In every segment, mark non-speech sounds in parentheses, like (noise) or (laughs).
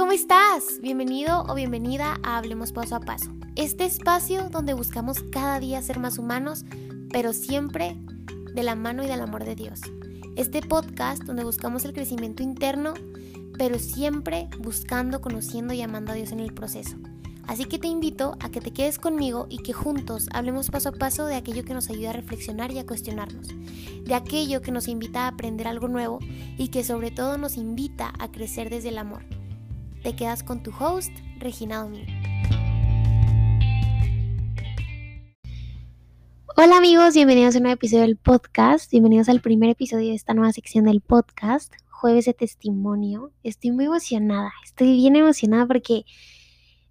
¿cómo estás? Bienvenido o bienvenida a Hablemos Paso a Paso. Este espacio donde buscamos cada día ser más humanos, pero siempre de la mano y del amor de Dios. Este podcast donde buscamos el crecimiento interno, pero siempre buscando, conociendo y amando a Dios en el proceso. Así que te invito a que te quedes conmigo y que juntos hablemos paso a paso de aquello que nos ayuda a reflexionar y a cuestionarnos, de aquello que nos invita a aprender algo nuevo y que sobre todo nos invita a crecer desde el amor. Te quedas con tu host, Regina Domingo. Hola amigos, bienvenidos a un nuevo episodio del podcast, bienvenidos al primer episodio de esta nueva sección del podcast, jueves de testimonio. Estoy muy emocionada, estoy bien emocionada porque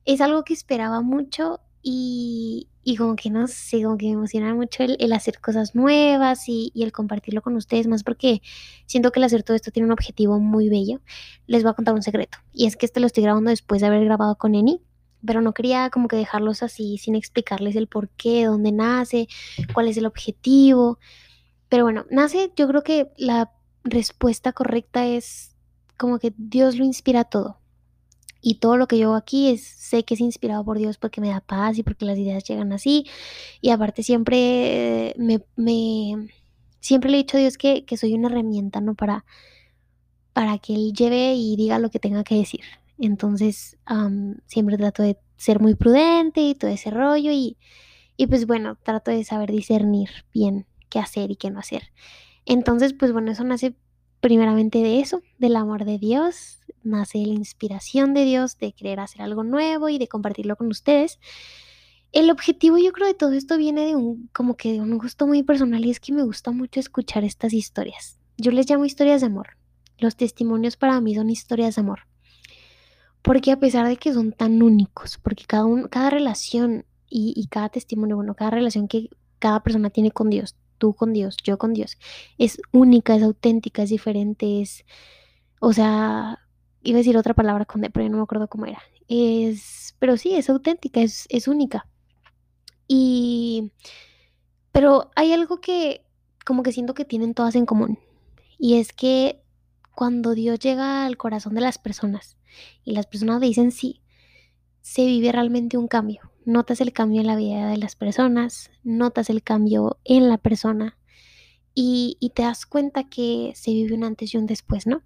es algo que esperaba mucho y, como que no sé, como que me emociona mucho el, hacer cosas nuevas y, el compartirlo con ustedes más porque siento que el hacer todo esto tiene un objetivo muy bello. Les voy a contar un secreto y es que este lo estoy grabando después de haber grabado con Eni, pero no quería como que dejarlos así sin explicarles el por qué, dónde nace, cuál es el objetivo. Pero bueno, nace, yo creo que la respuesta correcta es como que Dios lo inspira todo y todo lo que yo hago aquí es, sé que es inspirado por Dios porque me da paz y porque las ideas llegan así. Y aparte siempre me, siempre le he dicho a Dios que, soy una herramienta, ¿no? Para, para que Él lleve y diga lo que tenga que decir. Entonces, siempre trato de ser muy prudente y todo ese rollo y, y pues bueno, trato de saber discernir bien qué hacer y qué no hacer. Entonces, pues bueno, eso nace primeramente de eso, del amor de Dios, nace la inspiración de Dios de querer hacer algo nuevo y de compartirlo con ustedes. El objetivo yo creo de todo esto viene de un como que de un gusto muy personal y es que me gusta mucho escuchar estas historias. Yo les llamo historias de amor. Los testimonios para mí son historias de amor. Porque a pesar de que son tan únicos, porque cada, cada relación y, y cada testimonio, bueno, cada relación que cada persona tiene con Dios tú con Dios, yo con Dios, es única, es auténtica, es diferente, es, o sea, iba a decir otra palabra con D, pero no me acuerdo cómo era. Es, pero sí, es auténtica, es, es única. Y, pero hay algo que como que siento que tienen todas en común. Y es que cuando Dios llega al corazón de las personas y las personas dicen sí, se vive realmente un cambio notas el cambio en la vida de las personas, notas el cambio en la persona y, te das cuenta que se vive un antes y un después, ¿no?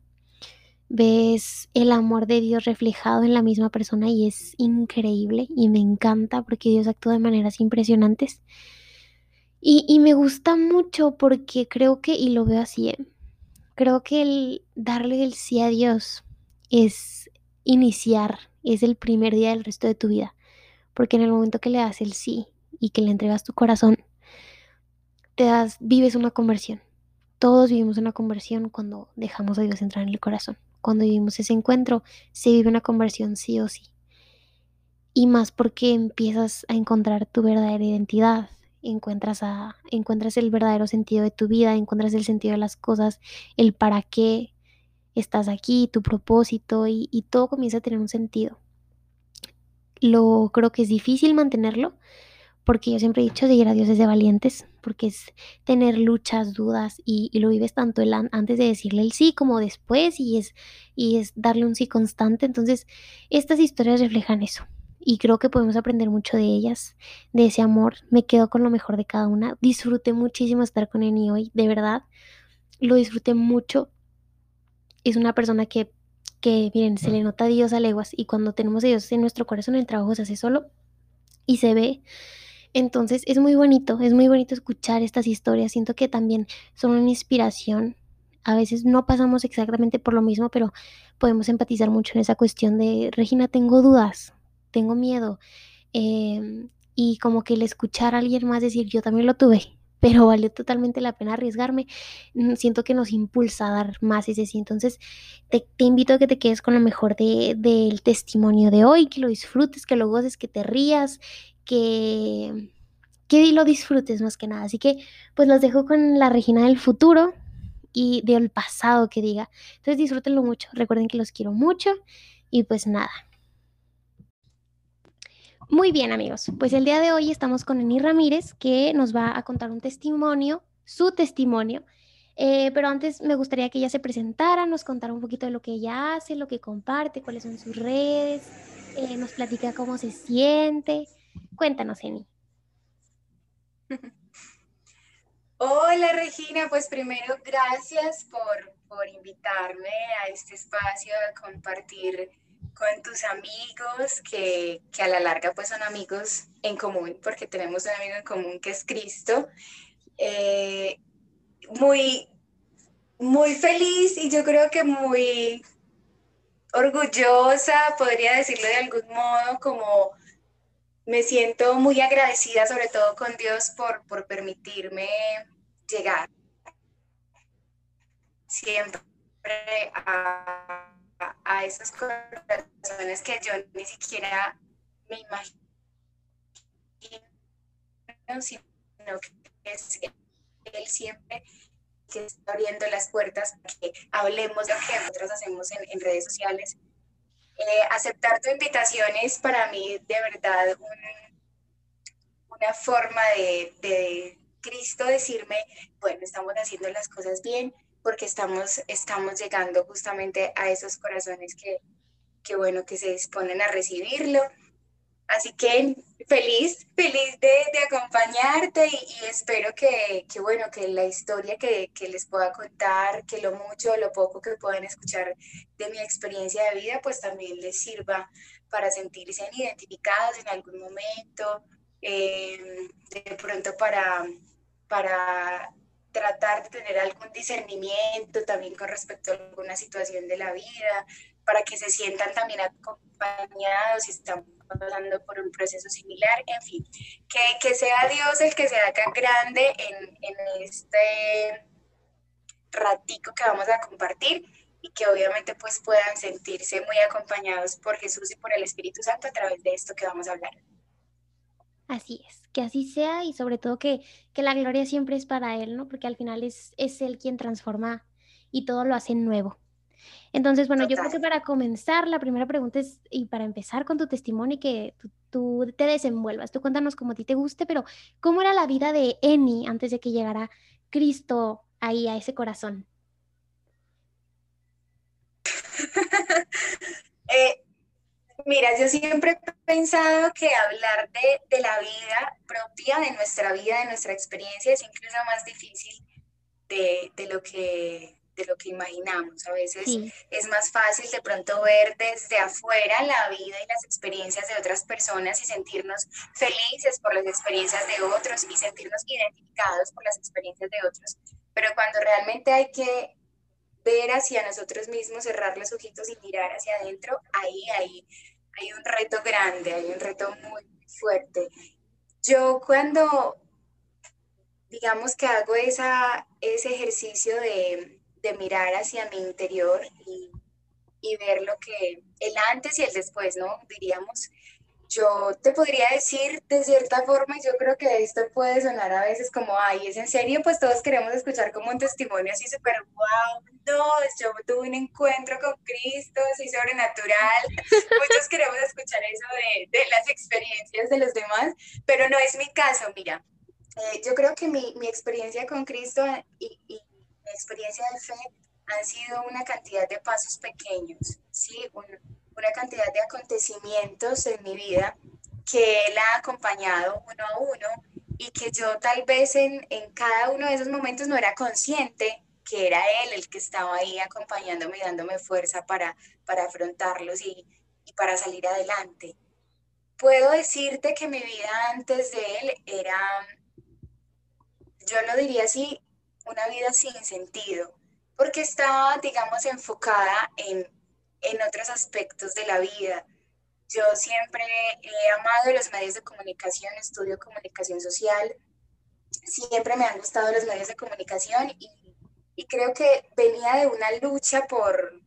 Ves el amor de Dios reflejado en la misma persona y es increíble y me encanta porque Dios actúa de maneras impresionantes. Y, me gusta mucho porque creo que, y lo veo así, ¿eh? creo que el darle el sí a Dios es iniciar, es el primer día del resto de tu vida. Porque en el momento que le das el sí y que le entregas tu corazón, te das, vives una conversión. Todos vivimos una conversión cuando dejamos a Dios entrar en el corazón. Cuando vivimos ese encuentro, se vive una conversión sí o sí. Y más porque empiezas a encontrar tu verdadera identidad, encuentras, encuentras el verdadero sentido de tu vida, encuentras el sentido de las cosas, el para qué estás aquí, tu propósito y, todo comienza a tener un sentido lo creo que es difícil mantenerlo, porque yo siempre he dicho seguir a Dios es de valientes, porque es tener luchas, dudas y, lo vives tanto antes de decirle el sí como después y es, y es darle un sí constante. Entonces, estas historias reflejan eso y creo que podemos aprender mucho de ellas, de ese amor. Me quedo con lo mejor de cada una. Disfruté muchísimo estar con Eni hoy, de verdad. Lo disfruté mucho. Es una persona que que miren, se le nota a Dios a leguas y cuando tenemos a Dios en nuestro corazón el trabajo se hace solo y se ve. Entonces es muy bonito, es muy bonito escuchar estas historias. Siento que también son una inspiración. A veces no pasamos exactamente por lo mismo, pero podemos empatizar mucho en esa cuestión de, Regina, tengo dudas, tengo miedo. Em, y como que el escuchar a alguien más decir, yo también lo tuve, pero valió totalmente la pena arriesgarme. Mm, siento que nos impulsa a dar más ese sí. Entonces, te, invito a que te quedes con lo mejor del testimonio de hoy, que lo disfrutes, que lo goces, que te rías, que, que lo disfrutes más que nada. Así que, pues los dejo con la Regina del futuro y del pasado que diga. Entonces, disfrútenlo mucho. Recuerden que los quiero mucho y pues nada. Muy bien, amigos. Pues el día de hoy estamos con Eni Ramírez, que nos va a contar un testimonio, su testimonio, Eh, pero antes me gustaría que ella se presentara, nos contara un poquito de lo que ella hace, lo que comparte, cuáles son sus redes, eh, nos platica cómo se siente. Cuéntanos, Eni. (laughs) Hola Regina, pues primero gracias por, por invitarme a este espacio a compartir con tus amigos que, que, a la larga pues son amigos en común porque tenemos un amigo en común que es Cristo. Eh, muy, muy feliz y yo creo que muy orgullosa, podría decirlo de algún modo, como me siento muy agradecida sobre todo con Dios por, por permitirme llegar siempre a, a, esos corazones que yo ni siquiera me imagino, sino que es Él siempre que está abriendo las puertas para que hablemos de lo que nosotros hacemos en, redes sociales. Eh, aceptar tu invitación es para mí de verdad una forma de, de Cristo decirme, bueno, estamos haciendo las cosas bien porque estamos, estamos llegando justamente a esos corazones que, que, bueno, que se disponen a recibirlo. Así que feliz, feliz de, de acompañarte y, espero que, que, bueno, que la historia que, que, les pueda contar, que lo mucho o lo poco que puedan escuchar de mi experiencia de vida, pues también les sirva para sentirse identificados en algún momento, eh, de pronto para para tratar de tener algún discernimiento también con respecto a alguna situación de la vida, para que se sientan también acompañados y están pasando por un proceso similar, en fin, que, que sea Dios el que se haga grande en, en este ratico que vamos a compartir y que obviamente pues puedan sentirse muy acompañados por Jesús y por el Espíritu Santo a través de esto que vamos a hablar. Así es, que así sea y sobre todo que, que la gloria siempre es para Él, ¿no? Porque al final es, es Él quien transforma y todo lo hace nuevo. Entonces, bueno, yo creo que para comenzar, la primera pregunta es, y para empezar con tu testimonio y que tú, te desenvuelvas, tú cuéntanos como a ti te guste, pero ¿cómo era la vida de Eni antes de que llegara Cristo ahí a ese corazón? (laughs) eh, Mira, yo siempre he pensado que hablar de, de, la vida propia, de nuestra vida, de nuestra experiencia, es incluso más difícil de, de lo, que, de lo que imaginamos. A veces es más fácil de pronto ver desde afuera la vida y las experiencias de otras personas y sentirnos felices por las experiencias de otros y sentirnos identificados por las experiencias de otros. Pero cuando realmente hay que ver hacia nosotros mismos, cerrar los ojitos y mirar hacia adentro, ahí, ahí hay un reto grande, hay un reto muy fuerte. Yo cuando, digamos que hago esa, ese ejercicio de, de mirar hacia mi interior y, y, ver lo que, el antes y el después, ¿no? Diríamos, yo te podría decir de cierta forma, yo creo que esto puede sonar a veces como, ay, es en serio, pues todos queremos escuchar como un testimonio así súper, wow, no, yo tuve un encuentro con Cristo, así sobrenatural. (laughs) Muchos queremos escuchar eso de, de, las experiencias de los demás, pero no es mi caso, mira. Eh, yo creo que mi, mi, experiencia con Cristo y, y mi experiencia de fe han sido una cantidad de pasos pequeños, ¿sí? Un, una cantidad de acontecimientos en mi vida que él ha acompañado uno a uno y que yo tal vez en, en cada uno de esos momentos no era consciente que era él el que estaba ahí acompañándome y dándome fuerza para, para afrontarlos y, y para salir adelante. Puedo decirte que mi vida antes de él era, yo lo diría así, una vida sin sentido, porque estaba, digamos, enfocada en en otros aspectos de la vida. Yo siempre he amado los medios de comunicación, estudio comunicación social, siempre me han gustado los medios de comunicación y, y creo que venía de una lucha por,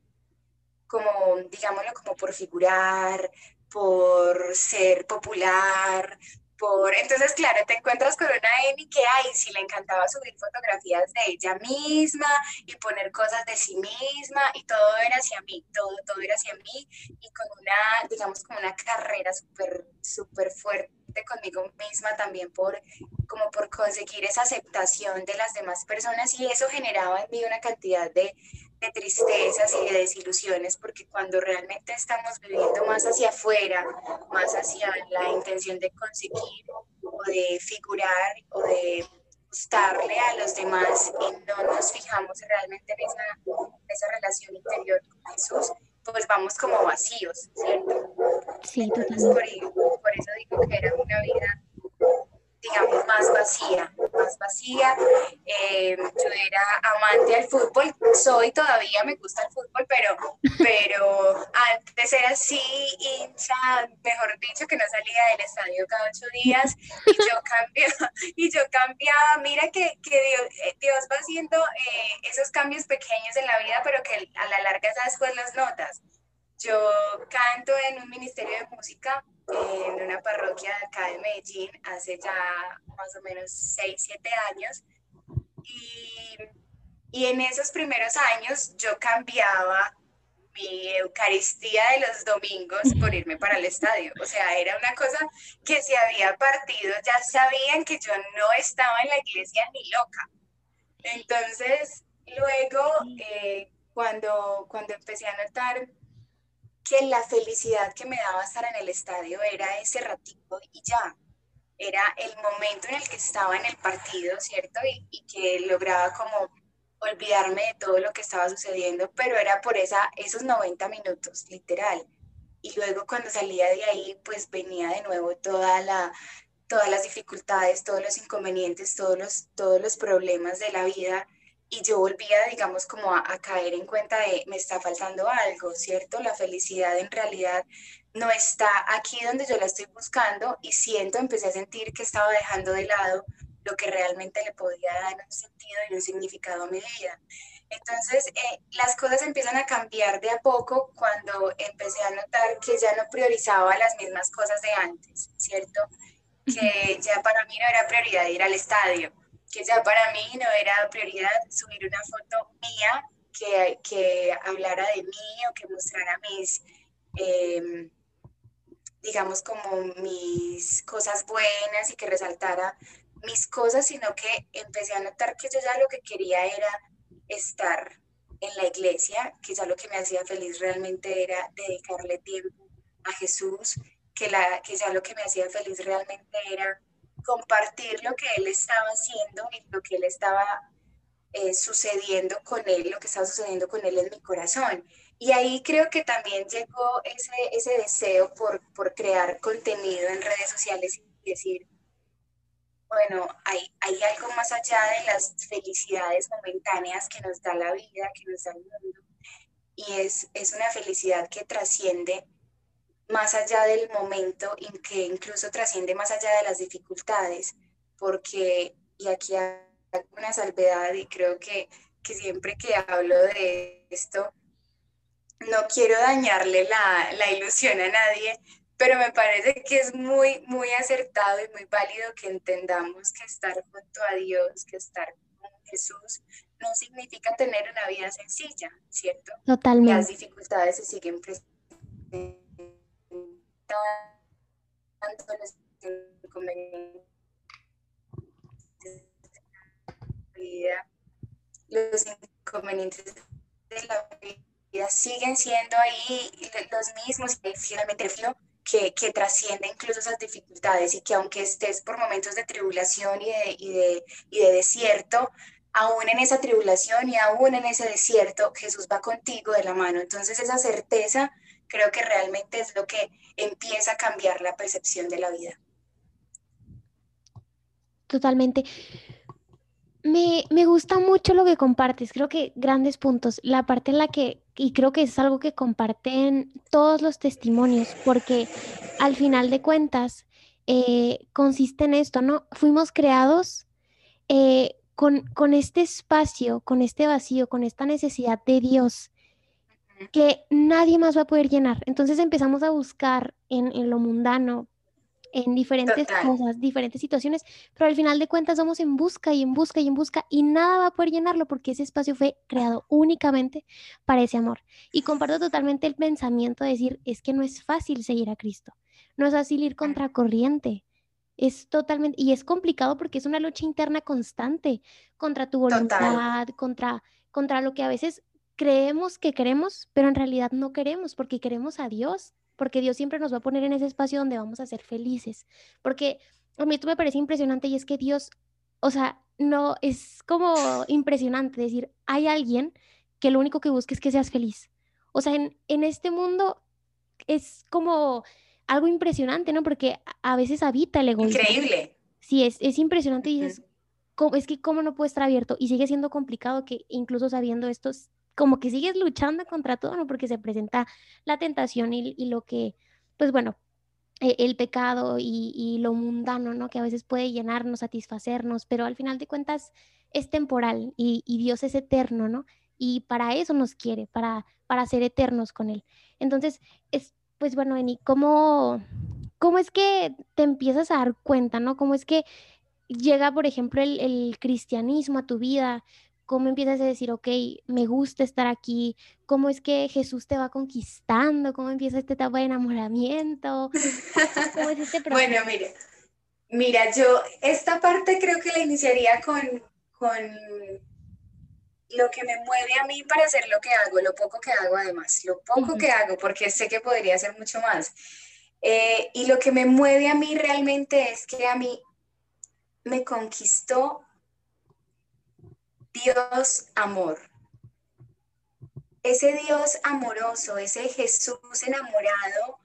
como, digámoslo, como por figurar, por ser popular, por... Entonces, claro, te encuentras con una Emi que, ay, sí le encantaba subir fotografías de ella misma y poner cosas de sí misma y todo era hacia mí, todo, todo era hacia mí y con una, digamos, como una carrera súper, súper fuerte conmigo misma también por, como por conseguir esa aceptación de las demás personas y eso generaba en mí una cantidad de, de tristezas y de desilusiones porque cuando realmente estamos viviendo más hacia afuera, más hacia la intención de conseguir o de figurar o de gustarle a los demás y no nos fijamos realmente en esa, esa relación interior con Jesús, pues vamos como vacíos, ¿cierto? Sí, totalmente. Por, por eso digo que era una vida digamos, más vacía, más vacía. Eh, yo era amante del fútbol, soy todavía, me gusta el fútbol, pero, (laughs) pero antes era así, hincha, mejor dicho, que no salía del estadio cada ocho días y yo (laughs) cambiaba, y yo cambiaba, mira que, que Dios, eh, Dios, va haciendo eh, esos cambios pequeños en la vida, pero que a la larga después las notas. Yo canto en un ministerio de música en una parroquia de acá de Medellín hace ya más o menos 6, 7 años. Y, en esos primeros años yo cambiaba mi Eucaristía de los domingos por irme para el estadio. O sea, era una cosa que si había partido ya sabían que yo no estaba en la iglesia ni loca. Entonces, luego, eh, cuando, cuando empecé a notar que la felicidad que me daba estar en el estadio era ese ratito y ya, era el momento en el que estaba en el partido, ¿cierto? Y, que lograba como olvidarme de todo lo que estaba sucediendo, pero era por esa, esos 90 minutos, literal. Y luego cuando salía de ahí, pues venía de nuevo toda la, todas las dificultades, todos los inconvenientes, todos los, todos los problemas de la vida y yo volvía, digamos, como a, caer en cuenta de me está faltando algo, ¿cierto? La felicidad en realidad no está aquí donde yo la estoy buscando y siento, empecé a sentir que estaba dejando de lado lo que realmente le podía dar un sentido y un significado a mi vida. Entonces, eh, las cosas empiezan a cambiar de a poco cuando empecé a notar que ya no priorizaba las mismas cosas de antes, ¿cierto? Que ya para mí no era prioridad ir al estadio, que ya para mí no era prioridad subir una foto mía que, que hablara de mí o que mostrara mis, em, digamos, como mis cosas buenas y que resaltara mis cosas, sino que empecé a notar que yo ya lo que quería era estar en la iglesia, que ya lo que me hacía feliz realmente era dedicarle tiempo a Jesús, que, la, que ya lo que me hacía feliz realmente era compartir lo que él estaba haciendo y lo que él estaba eh, sucediendo con él, lo que estaba sucediendo con él en mi corazón. Y ahí creo que también llegó ese, ese deseo por, por crear contenido en redes sociales y decir, bueno, hay, hay algo más allá de las felicidades momentáneas que nos da la vida, que nos da el mundo. Y es, es una felicidad que trasciende más allá del momento y que incluso trasciende más allá de las dificultades, porque, y aquí hay una salvedad y creo que, que siempre que hablo de esto, no quiero dañarle la, la ilusión a nadie, pero me parece que es muy, muy acertado y muy válido que entendamos que estar junto a Dios, que estar con Jesús, no significa tener una vida sencilla, ¿cierto? Totalmente. Las dificultades se siguen presentando los inconvenientes de la vida, los inconvenientes de la vida siguen siendo ahí los mismos finalmente que, que trasciende incluso esas dificultades y que aunque estés por momentos de tribulación y de, y de, y de desierto, aún en esa tribulación y aún en ese desierto, Jesús va contigo de la mano. Entonces esa certeza creo que realmente es lo que empieza a cambiar la percepción de la vida. Totalmente. Me, gusta mucho lo que compartes, creo que grandes puntos, la parte en la que, y creo que es algo que comparten todos los testimonios, porque al final de cuentas eh, consiste en esto, ¿no? Fuimos creados eh, con, con este espacio, con este vacío, con esta necesidad de Dios que nadie más va a poder llenar. Entonces empezamos a buscar en, lo mundano, en diferentes cosas, diferentes situaciones, pero al final de cuentas vamos en busca y en busca y en busca y nada va a poder llenarlo porque ese espacio fue creado únicamente para ese amor. Y comparto totalmente el pensamiento de decir, es que no es fácil seguir a Cristo, no es fácil ir contra corriente, Es totalmente, y es complicado porque es una lucha interna constante contra tu voluntad, contra, contra lo que a veces creemos que queremos, pero en realidad no queremos porque queremos a Dios, porque Dios siempre nos va a poner en ese espacio donde vamos a ser felices. Porque a mí esto me parece impresionante y es que Dios, o sea, no, es como impresionante decir, hay alguien que lo único que busca es que seas feliz. O sea, en, en este mundo es como algo impresionante, ¿no? Porque a veces habita el egoísmo. Increíble. Sí, es, es impresionante y dices, es que cómo no puede estar abierto y sigue siendo complicado que incluso sabiendo esto, como que sigues luchando contra todo, ¿no? Porque se presenta la tentación y, y lo que, pues bueno, e, el pecado y, y, lo mundano, ¿no? Que a veces puede llenarnos, satisfacernos, pero al final de cuentas es temporal y, y Dios es eterno, ¿no? Y para eso nos quiere, para, para ser eternos con Él. Entonces, es, pues bueno, Eni, ¿cómo, ¿cómo es que te empiezas a dar cuenta, ¿no? ¿Cómo es que llega, por ejemplo, el, cristianismo a tu vida? ¿Cómo empiezas a decir, ok, me gusta estar aquí? ¿Cómo es que Jesús te va conquistando? ¿Cómo empieza esta etapa de enamoramiento? ¿Cómo es este (laughs) Bueno, mira, mira, yo esta parte creo que la iniciaría con, con lo que me mueve a mí para hacer lo que hago, lo poco que hago además, lo poco que hago, porque sé que podría hacer mucho más. Eh, y lo que me mueve a mí realmente es que a mí me conquistó Dios amor. Ese Dios amoroso, ese Jesús enamorado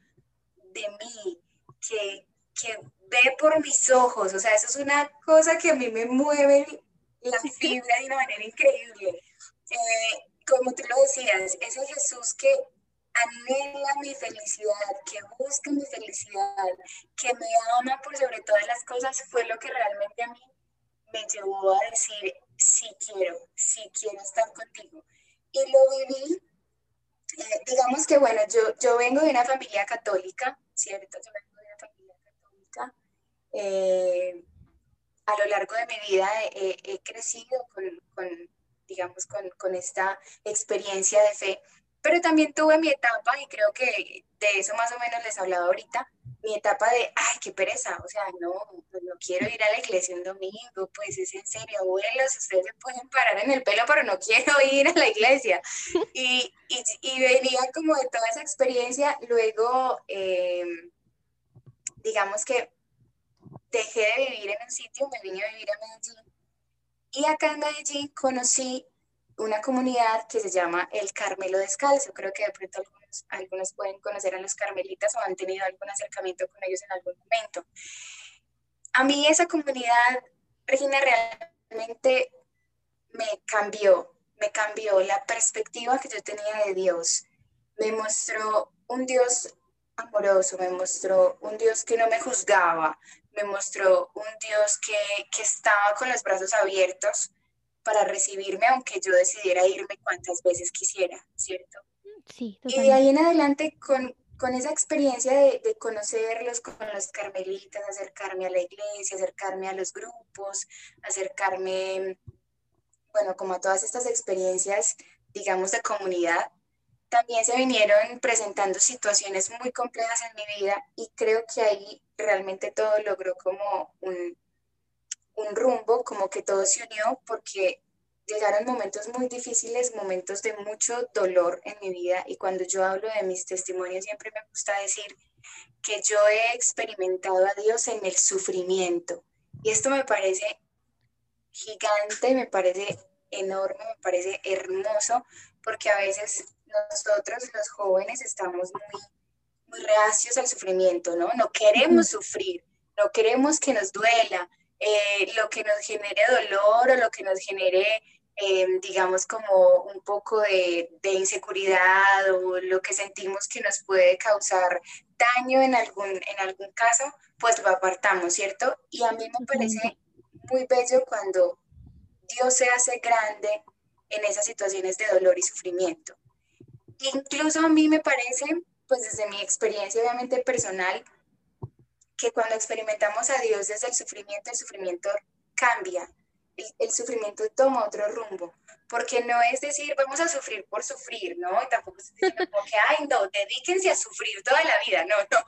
de mí, que, que ve por mis ojos, o sea, eso es una cosa que a mí me mueve la fibra de una manera increíble. Eh, como tú lo decías, ese Jesús que anhela mi felicidad, que busca mi felicidad, que me ama por sobre todas las cosas, fue lo que realmente a mí me llevó a decir, sí quiero, sí quiero estar contigo. Y lo viví, eh, digamos que bueno, yo, yo vengo de una familia católica, ¿cierto? Yo vengo de una familia católica. Eh, a lo largo de mi vida he, crecido con, con digamos, con, con, esta experiencia de fe, pero también tuve mi etapa, y creo que de eso más o menos les hablaba ahorita, mi etapa de, ay, qué pereza, o sea, no, no quiero ir a la iglesia un domingo, pues es en serio, abuelos, ustedes se pueden parar en el pelo, pero no quiero (laughs) ir a la iglesia. Y, y, venía como de toda esa experiencia, luego, eh, digamos que dejé de vivir en un sitio, me vine a vivir a Medellín. Y acá en Medellín conocí una comunidad que se llama el Carmelo Descalzo. Creo que de pronto algunos, algunos pueden conocer a los carmelitas o han tenido algún acercamiento con ellos en algún momento. A mí esa comunidad, Regina, realmente me cambió, me cambió la perspectiva que yo tenía de Dios. Me mostró un Dios amoroso, me mostró un Dios que no me juzgaba, me mostró un Dios que, que estaba con los brazos abiertos para recibirme, aunque yo decidiera irme cuantas veces quisiera, ¿cierto? Sí. Y de ahí en adelante, con, con esa experiencia de, de, conocerlos con los carmelitas, acercarme a la iglesia, acercarme a los grupos, acercarme, bueno, como a todas estas experiencias, digamos, de comunidad, también se vinieron presentando situaciones muy complejas en mi vida y creo que ahí realmente todo logró como un, un rumbo, como que todo se unió porque llegaron momentos muy difíciles, momentos de mucho dolor en mi vida y cuando yo hablo de mis testimonios siempre me gusta decir que yo he experimentado a Dios en el sufrimiento y esto me parece gigante, me parece enorme, me parece hermoso porque a veces nosotros los jóvenes estamos muy, muy reacios al sufrimiento, ¿no? No queremos sufrir, no queremos que nos duela, eh, lo que nos genere dolor o lo que nos genere, eh, digamos, como un poco de, de, inseguridad o lo que sentimos que nos puede causar daño en algún, en algún caso, pues lo apartamos, ¿cierto? Y a mí me parece muy bello cuando Dios se hace grande en esas situaciones de dolor y sufrimiento. Incluso a mí me parece, pues desde mi experiencia obviamente personal, que cuando experimentamos a Dios desde el sufrimiento, el sufrimiento cambia, el, sufrimiento toma otro rumbo, porque no es decir, vamos a sufrir por sufrir, ¿no? Y tampoco es decir como que, ay, no, dedíquense a sufrir toda la vida, no, (laughs) no,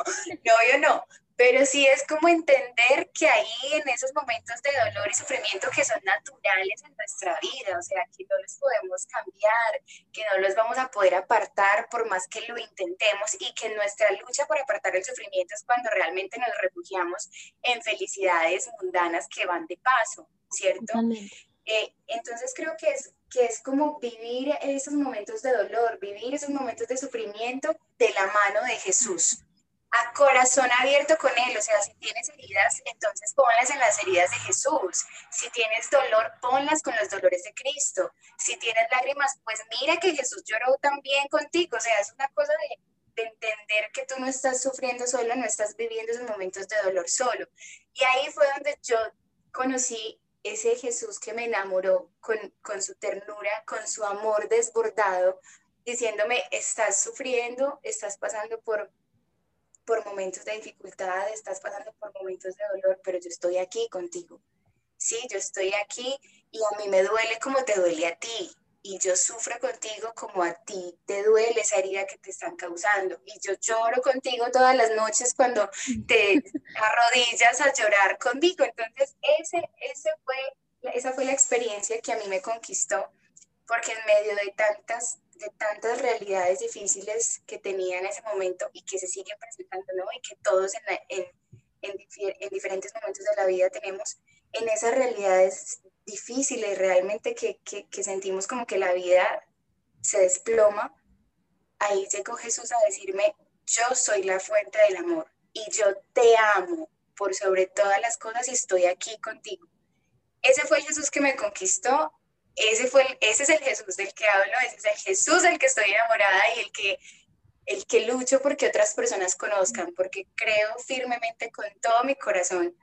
no, yo no, pero sí es como entender que ahí en esos momentos de dolor y sufrimiento que son naturales en nuestra vida, o sea, que no los podemos cambiar, que no los vamos a poder apartar por más que lo intentemos y que nuestra lucha por apartar el sufrimiento es cuando realmente nos refugiamos en felicidades mundanas que van de paso, ¿cierto? Eh, entonces creo que es, que es como vivir esos momentos de dolor, vivir esos momentos de sufrimiento de la mano de Jesús a corazón abierto con Él. O sea, si tienes heridas, entonces ponlas en las heridas de Jesús. Si tienes dolor, ponlas con los dolores de Cristo. Si tienes lágrimas, pues mira que Jesús lloró también contigo. O sea, es una cosa de, entender que tú no estás sufriendo solo, no estás viviendo esos momentos de dolor solo. Y ahí fue donde yo conocí ese Jesús que me enamoró con, con su ternura, con su amor desbordado, diciéndome, estás sufriendo, estás pasando por por momentos de dificultad, estás pasando por momentos de dolor, pero yo estoy aquí contigo. Sí, yo estoy aquí y a mí me duele como te duele a ti. Y yo sufro contigo como a ti te duele esa herida que te están causando. Y yo lloro contigo todas las noches cuando te arrodillas a llorar conmigo. Entonces, ese, ese fue, esa fue la experiencia que a mí me conquistó, porque en medio de tantas de tantas realidades difíciles que tenía en ese momento y que se siguen presentando, ¿no? Y que todos en, en, diferentes momentos de la vida tenemos, en esas realidades difíciles realmente que, que, que sentimos como que la vida se desploma, ahí llegó Jesús a decirme, yo soy la fuente del amor y yo te amo por sobre todas las cosas y estoy aquí contigo. Ese fue el Jesús que me conquistó ese, fue, ese es el Jesús del que hablo, ese es el Jesús del que estoy enamorada y el que, el que lucho porque otras personas conozcan, porque creo firmemente con todo mi corazón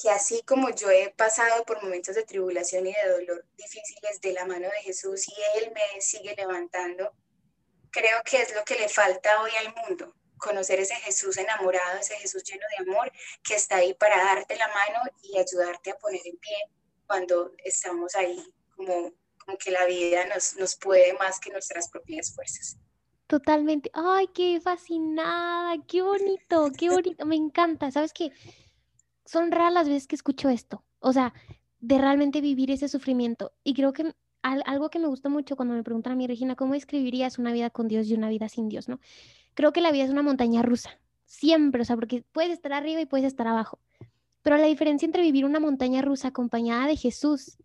que así como yo he pasado por momentos de tribulación y de dolor difíciles de la mano de Jesús y Él me sigue levantando, creo que es lo que le falta hoy al mundo, conocer ese Jesús enamorado, ese Jesús lleno de amor que está ahí para darte la mano y ayudarte a poner en pie cuando estamos ahí, como, como que la vida nos, nos puede más que nuestras propias fuerzas. Totalmente. Ay, qué fascinada, qué bonito, qué bonito, me encanta. ¿Sabes qué? Son raras las veces que escucho esto, o sea, de realmente vivir ese sufrimiento. Y creo que algo que me gusta mucho cuando me preguntan a mí, Regina, ¿cómo describirías una vida con Dios y una vida sin Dios, no? Creo que la vida es una montaña rusa, siempre, o sea, porque puedes estar arriba y puedes estar abajo. Pero la diferencia entre vivir una montaña rusa acompañada de Jesús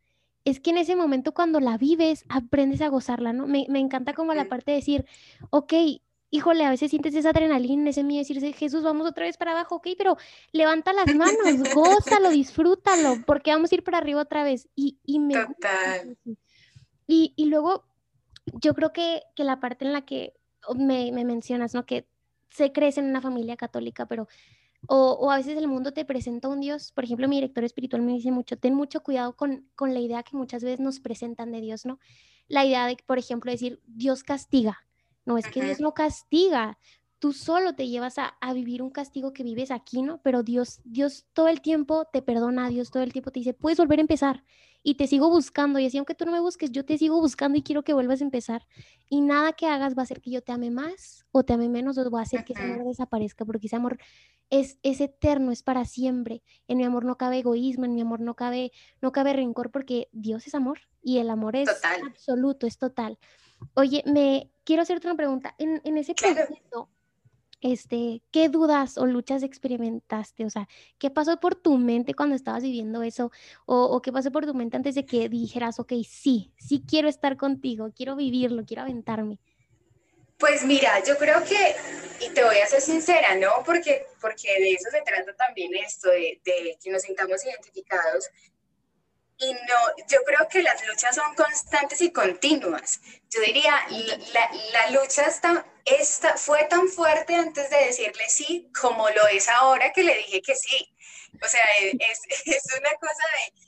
es que en ese momento cuando la vives, aprendes a gozarla, ¿no? Me, encanta como la parte de decir, ok, híjole, a veces sientes esa adrenalina, ese miedo de decirse, Jesús, vamos otra vez para abajo, ok, pero levanta las manos, gózalo, (laughs) disfrútalo, porque vamos a ir para arriba otra vez. Y, y me... Total. Y, y, luego, yo creo que, que, la parte en la que me, me mencionas, ¿no? Que se crece en una familia católica, pero o, a veces el mundo te presenta un Dios, por ejemplo, mi director espiritual me dice mucho, ten mucho cuidado con, con la idea que muchas veces nos presentan de Dios, ¿no? La idea de, por ejemplo, decir, Dios castiga. No, es que Dios no castiga, tú solo te llevas a, a, vivir un castigo que vives aquí, ¿no? Pero Dios, Dios todo el tiempo te perdona, Dios todo el tiempo te dice, puedes volver a empezar y te sigo buscando. Y así, aunque tú no me busques, yo te sigo buscando y quiero que vuelvas a empezar. Y nada que hagas va a hacer que yo te ame más o te ame menos o va a hacer que ese amor desaparezca, porque ese amor es, es eterno, es para siempre. En mi amor no cabe egoísmo, en mi amor no cabe, no cabe rencor, porque Dios es amor y el amor es absoluto, es total. Oye, me quiero hacerte una pregunta. En, en ese proceso, este, ¿qué dudas o luchas experimentaste? O sea, ¿qué pasó por tu mente cuando estabas viviendo eso? O, qué pasó por tu mente antes de que dijeras, ok, sí, sí quiero estar contigo, quiero vivirlo, quiero aventarme? Pues mira, yo creo que, y te voy a ser sincera, ¿no? Porque, porque de eso se trata también esto, de, de que nos sintamos identificados y no, yo creo que las luchas son constantes y continuas. Yo diría, la, la lucha está, esta, fue tan fuerte antes de decirle sí como lo es ahora que le dije que sí. O sea, es, (laughs) es una cosa de...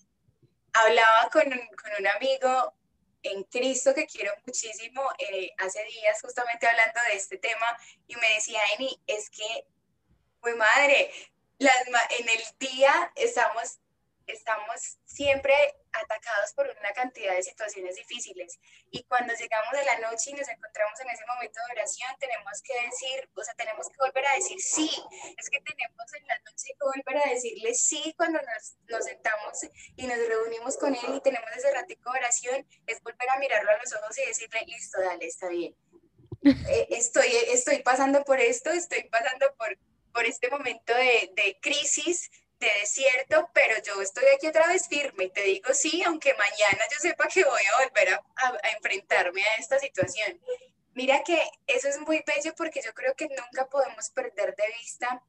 Hablaba con, con un amigo en Cristo que quiero muchísimo eh, hace días justamente hablando de este tema y me decía, Eni, es que, muy madre, las, en el día estamos estamos siempre atacados por una cantidad de situaciones difíciles y cuando llegamos a la noche y nos encontramos en ese momento de oración, tenemos que decir, o sea, tenemos que volver a decir sí, es que tenemos en la noche que volver a decirle sí cuando nos, nos sentamos y nos reunimos con él y tenemos ese ratico de oración, es volver a mirarlo a los ojos y decirle, listo, dale, está bien. (laughs) Eh, estoy, estoy pasando por esto, estoy pasando por, por este momento de, de crisis, de desierto, pero yo estoy aquí otra vez firme y te digo sí, aunque mañana yo sepa que voy a volver a, enfrentarme a esta situación. Mira que eso es muy bello porque yo creo que nunca podemos perder de vista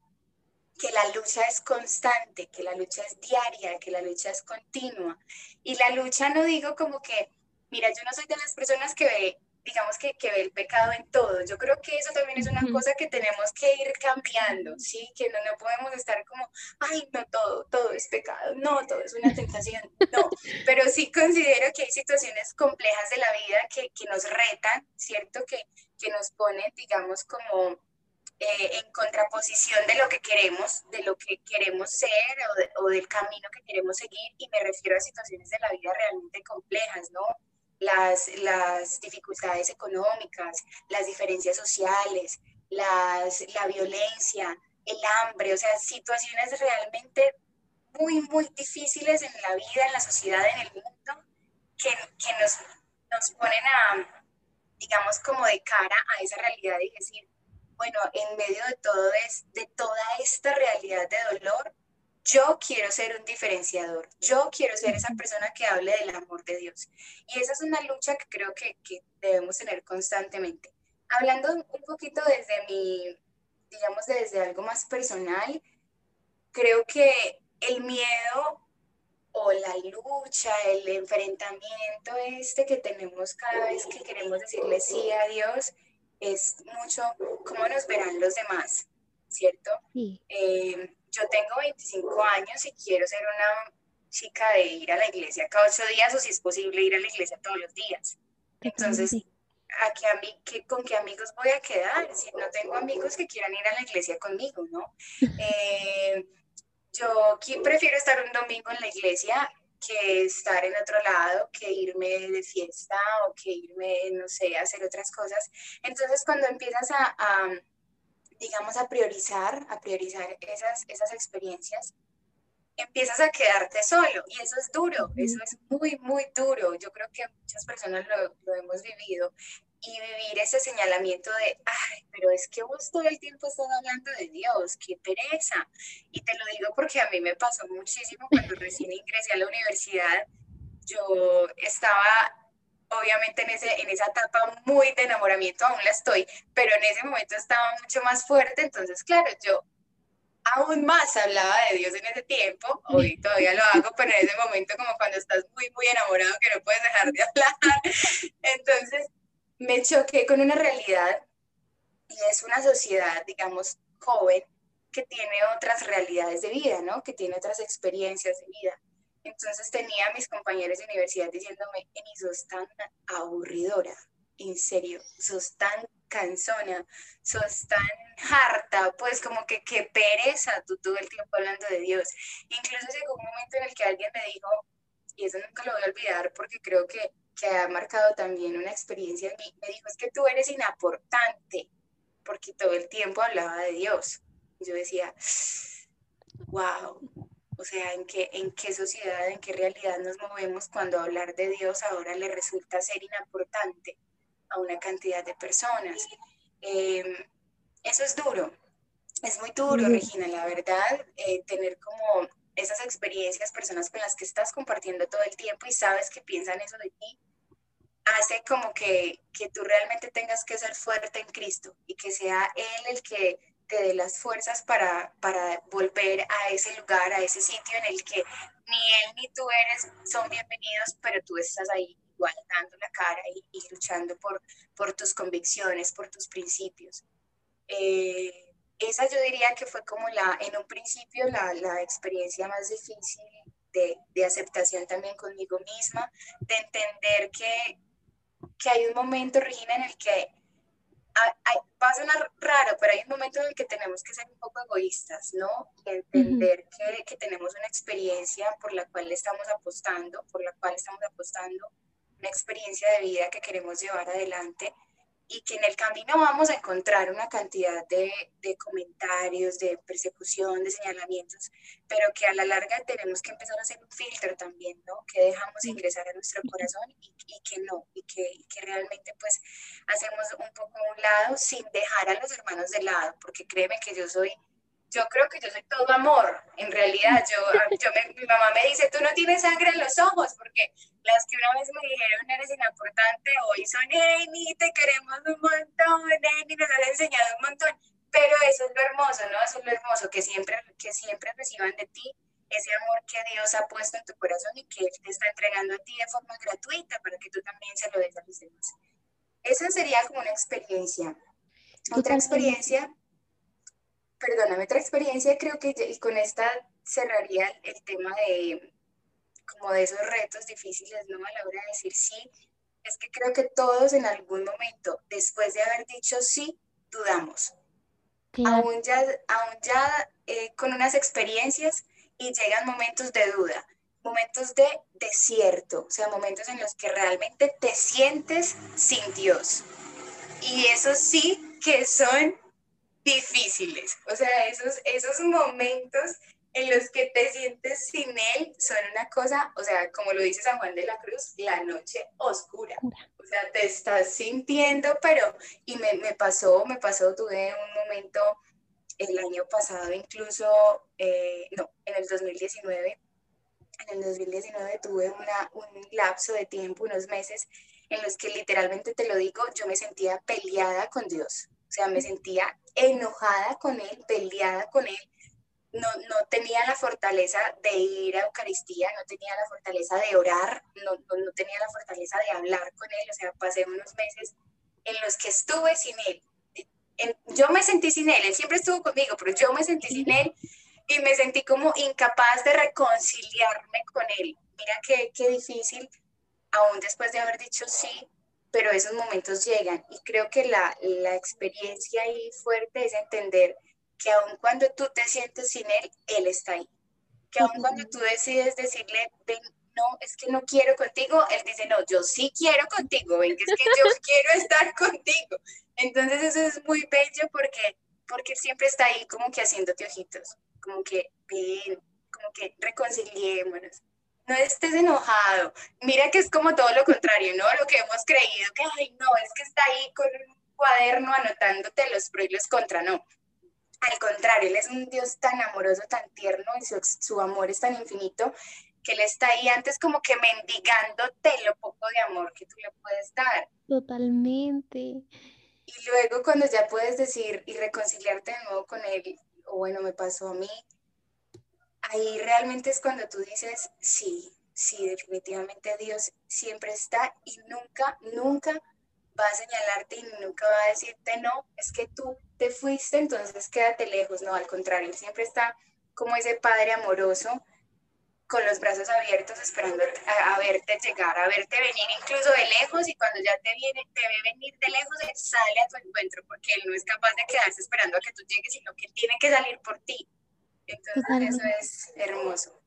que la lucha es constante, que la lucha es diaria, que la lucha es continua. Y la lucha no digo como que, mira, yo no soy de las personas que ve digamos que, que ve el pecado en todo. Yo creo que eso también es una cosa que tenemos que ir cambiando, ¿sí? Que no, no podemos estar como, ay, no, todo, todo es pecado, no, todo es una tentación, no. Pero sí considero que hay situaciones complejas de la vida que, que nos retan, ¿cierto? Que, que nos ponen, digamos, como eh, en contraposición de lo que queremos, de lo que queremos ser o, o, del camino que queremos seguir, y me refiero a situaciones de la vida realmente complejas, ¿no? Las, las dificultades económicas, las diferencias sociales, las, la violencia, el hambre, o sea, situaciones realmente muy, muy difíciles en la vida, en la sociedad, en el mundo, que, que nos, nos ponen a, digamos, como de cara a esa realidad y decir, bueno, en medio de, todo es, de toda esta realidad de dolor, yo quiero ser un diferenciador, yo quiero ser esa persona que hable del amor de Dios. Y esa es una lucha que creo que, que debemos tener constantemente. Hablando un poquito desde mi, digamos, desde algo más personal, creo que el miedo o la lucha, el enfrentamiento este que tenemos cada vez que queremos decirle sí a Dios, es mucho cómo nos verán los demás, ¿cierto? Sí. Eh, yo tengo 25 años y quiero ser una chica de ir a la iglesia cada ocho días o si es posible ir a la iglesia todos los días. Entonces, ¿a qué, ¿con qué amigos voy a quedar? Si no tengo amigos que quieran ir a la iglesia conmigo, ¿no? (laughs) Eh, yo prefiero estar un domingo en la iglesia que estar en otro lado, que irme de fiesta o que irme, no sé, a hacer otras cosas. Entonces, cuando empiezas a digamos, a priorizar, a priorizar esas, esas experiencias, empiezas a quedarte solo y eso es duro, eso es muy, muy duro. Yo creo que muchas personas lo, lo hemos vivido y vivir ese señalamiento de, ay, pero es que vos todo el tiempo estás hablando de Dios, qué pereza. Y te lo digo porque a mí me pasó muchísimo cuando recién ingresé a la universidad. Yo estaba obviamente en, ese, en esa etapa muy de enamoramiento aún la estoy, pero en ese momento estaba mucho más fuerte, entonces claro, yo aún más hablaba de Dios en ese tiempo, hoy todavía lo hago, pero en ese momento como cuando estás muy, muy enamorado que no puedes dejar de hablar, (laughs) entonces me choqué con una realidad y es una sociedad, digamos, joven que tiene otras realidades de vida, ¿no? Que tiene otras experiencias de vida. Entonces tenía a mis compañeros de universidad diciéndome, Eni, sos tan aburridora, en serio, sos tan cansona, sos tan harta, pues como que qué pereza tú todo el tiempo hablando de Dios. Incluso llegó un momento en el que alguien me dijo, y eso nunca lo voy a olvidar porque creo que, que ha marcado también una experiencia en mí, me dijo, es que tú eres inaportante, porque todo el tiempo hablaba de Dios. Yo decía, wow, o sea, en qué, en qué sociedad, en qué realidad nos movemos cuando hablar de Dios ahora le resulta ser inaportante a una cantidad de personas. Em, eso es duro, es muy duro, Regina, la verdad, eh, tener como esas experiencias, personas con las que estás compartiendo todo el tiempo y sabes que piensan eso de ti, hace como que, que tú realmente tengas que ser fuerte en Cristo y que sea Él el que te dé las fuerzas para, para volver a ese lugar, a ese sitio en el que ni él ni tú eres, son bienvenidos, pero tú estás ahí igual dando la cara y, luchando por, por tus convicciones, por tus principios. Eh, esa yo diría que fue como la, en un principio, la, la experiencia más difícil de, de, aceptación también conmigo misma, de entender que, que hay un momento, Regina, en el que va a sonar raro, pero hay un momento en el que tenemos que ser un poco egoístas, ¿no? Y entender que, que, tenemos una experiencia por la cual estamos apostando, por la cual estamos apostando, una experiencia de vida que queremos llevar adelante y que en el camino vamos a encontrar una cantidad de, de, comentarios, de persecución, de señalamientos, pero que a la larga tenemos que empezar a hacer un filtro también, ¿no? Que dejamos ingresar a nuestro corazón y, y que no, y que, y que, realmente pues hacemos un poco a un lado sin dejar a los hermanos de lado, porque créeme que yo soy yo creo que yo soy todo amor, en realidad. Yo, (laughs) yo mi mamá me dice, tú no tienes sangre en los ojos, porque las que una vez me dijeron eres importante, hoy son Amy, te queremos un montón, Amy nos has enseñado un montón. Pero eso es lo hermoso, ¿no? Eso es lo hermoso, que siempre, que siempre reciban de ti ese amor que Dios ha puesto en tu corazón y que Él te está entregando a ti de forma gratuita para que tú también se lo des a los demás. Esa sería como una experiencia. Otra experiencia perdóname, otra experiencia, creo que y con esta cerraría el tema de como de esos retos difíciles, ¿no? A la hora de decir sí, es que creo que todos en algún momento, después de haber dicho sí, dudamos. Aún ya, ya eh, con unas experiencias y llegan momentos de duda, momentos de desierto, o sea, momentos en los que realmente te sientes sin Dios. Y eso sí que son difíciles. O sea, esos, esos momentos en los que te sientes sin él son una cosa, o sea, como lo dice San Juan de la Cruz, la noche oscura. O sea, te estás sintiendo, pero, y me, me pasó, me pasó, tuve un momento el año pasado incluso, eh, no, en el 2019, en el 2019 tuve una, un lapso de tiempo, unos meses, en los que literalmente te lo digo, yo me sentía peleada con Dios. O sea, me sentía enojada con él, peleada con él. No, no tenía la fortaleza de ir a Eucaristía, no tenía la fortaleza de orar, no, no, tenía la fortaleza de hablar con él. O sea, pasé unos meses en los que estuve sin él. yo me sentí sin él, él siempre estuvo conmigo, pero yo me sentí sin él y me sentí como incapaz de reconciliarme con él. Mira qué, qué difícil, aún después de haber dicho sí, pero esos momentos llegan y creo que la, la experiencia ahí fuerte es entender que aun cuando tú te sientes sin él, él está ahí. Que aun cuando tú decides decirle, ven, no, es que no quiero contigo, él dice, no, yo sí quiero contigo, ven, que es que yo (laughs) quiero estar contigo. Entonces eso es muy bello porque, porque él siempre está ahí como que haciéndote ojitos, como que, ven, como que reconciliémonos no estés enojado. Mira que es como todo lo contrario, ¿no? Lo que hemos creído, que, ay, no, es que está ahí con un cuaderno anotándote los pros y los contra, no. Al contrario, Él es un Dios tan amoroso, tan tierno y su, amor es tan infinito que Él está ahí antes como que mendigándote lo poco de amor que tú le puedes dar. Totalmente. Y luego cuando ya puedes decir y reconciliarte de nuevo con Él, o bueno, me pasó a mí, ahí realmente es cuando tú dices, sí, sí, definitivamente Dios siempre está y nunca, nunca va a señalarte y nunca va a decirte, no, es que tú te fuiste, entonces quédate lejos, no, al contrario, siempre está como ese Padre amoroso con los brazos abiertos esperando a, verte llegar, a verte venir incluso de lejos y cuando ya te viene, te ve venir de lejos, Él sale a tu encuentro porque Él no es capaz de quedarse esperando a que tú llegues, sino que Él tiene que salir por ti. Entonces eso es hermoso.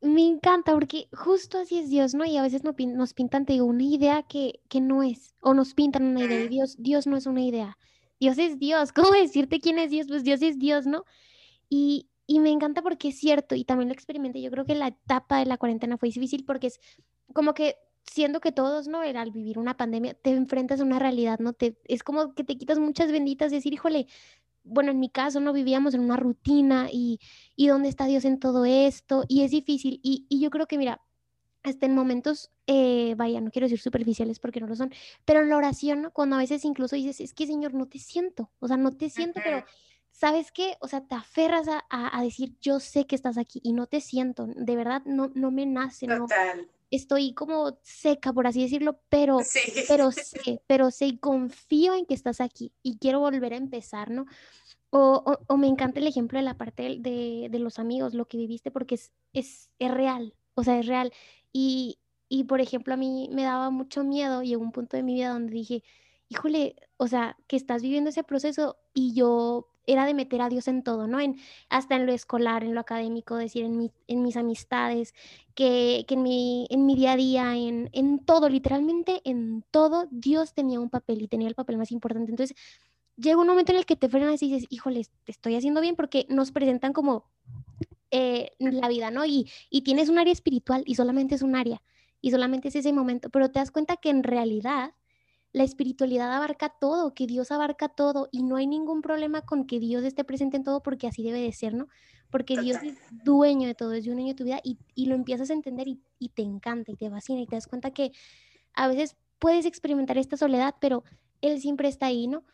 Me encanta porque justo así es Dios, ¿no? Y a veces nos pintan, te digo, una idea que, que no es, o nos pintan una idea, y Dios, Dios no es una idea. Dios es Dios. (laughs) ¿Cómo decirte quién es Dios? Pues Dios es Dios, ¿no? Y, y me encanta porque es cierto, y también lo experimenté. Yo creo que la etapa de la cuarentena fue difícil porque es como que siendo que todos, ¿no? Era al vivir una pandemia, te enfrentas a una realidad, ¿no? Te, es como que te quitas muchas benditas y decir, híjole, bueno, en mi caso no vivíamos en una rutina y, y dónde está Dios en todo esto y es difícil. Y, y yo creo que mira, hasta en momentos, eh, vaya, no quiero decir superficiales porque no lo son, pero en la oración, cuando a veces incluso dices, es que Señor, no te siento, o sea, no te siento, pero ¿sabes qué? O sea, te aferras a, a, decir, yo sé que estás aquí y no te siento, de verdad, no, no me nace, no, estoy como seca, por así decirlo, pero, pero (laughs) sé, pero sé y confío en que estás aquí y quiero volver a empezar, ¿no? O, o, me encanta el ejemplo de la parte de, de, los amigos, lo que viviste, porque es, es, es real, o sea, es real. Y, y, por ejemplo, a mí me daba mucho miedo, llegó un punto de mi vida donde dije, híjole, o sea, que estás viviendo ese proceso y yo era de meter a Dios en todo, ¿no? En, hasta en lo escolar, en lo académico, decir, en, mi, en mis amistades, que, en, mi, día a día, en, en todo, literalmente en todo, Dios tenía un papel y tenía el papel más importante. Entonces, llega un momento en el que te frenas y dices, híjole, te estoy haciendo bien porque nos presentan como eh, la vida, ¿no? Y, y tienes un área espiritual y solamente es un área y solamente es ese momento, pero te das cuenta que en realidad la espiritualidad abarca todo, que Dios abarca todo y no hay ningún problema con que Dios esté presente en todo porque así debe de ser, ¿no? Porque Dios es dueño de todo, es dueño de tu vida y, y lo empiezas a entender y, y, te encanta y te fascina y te das cuenta que a veces puedes experimentar esta soledad, pero Él siempre está ahí, ¿no?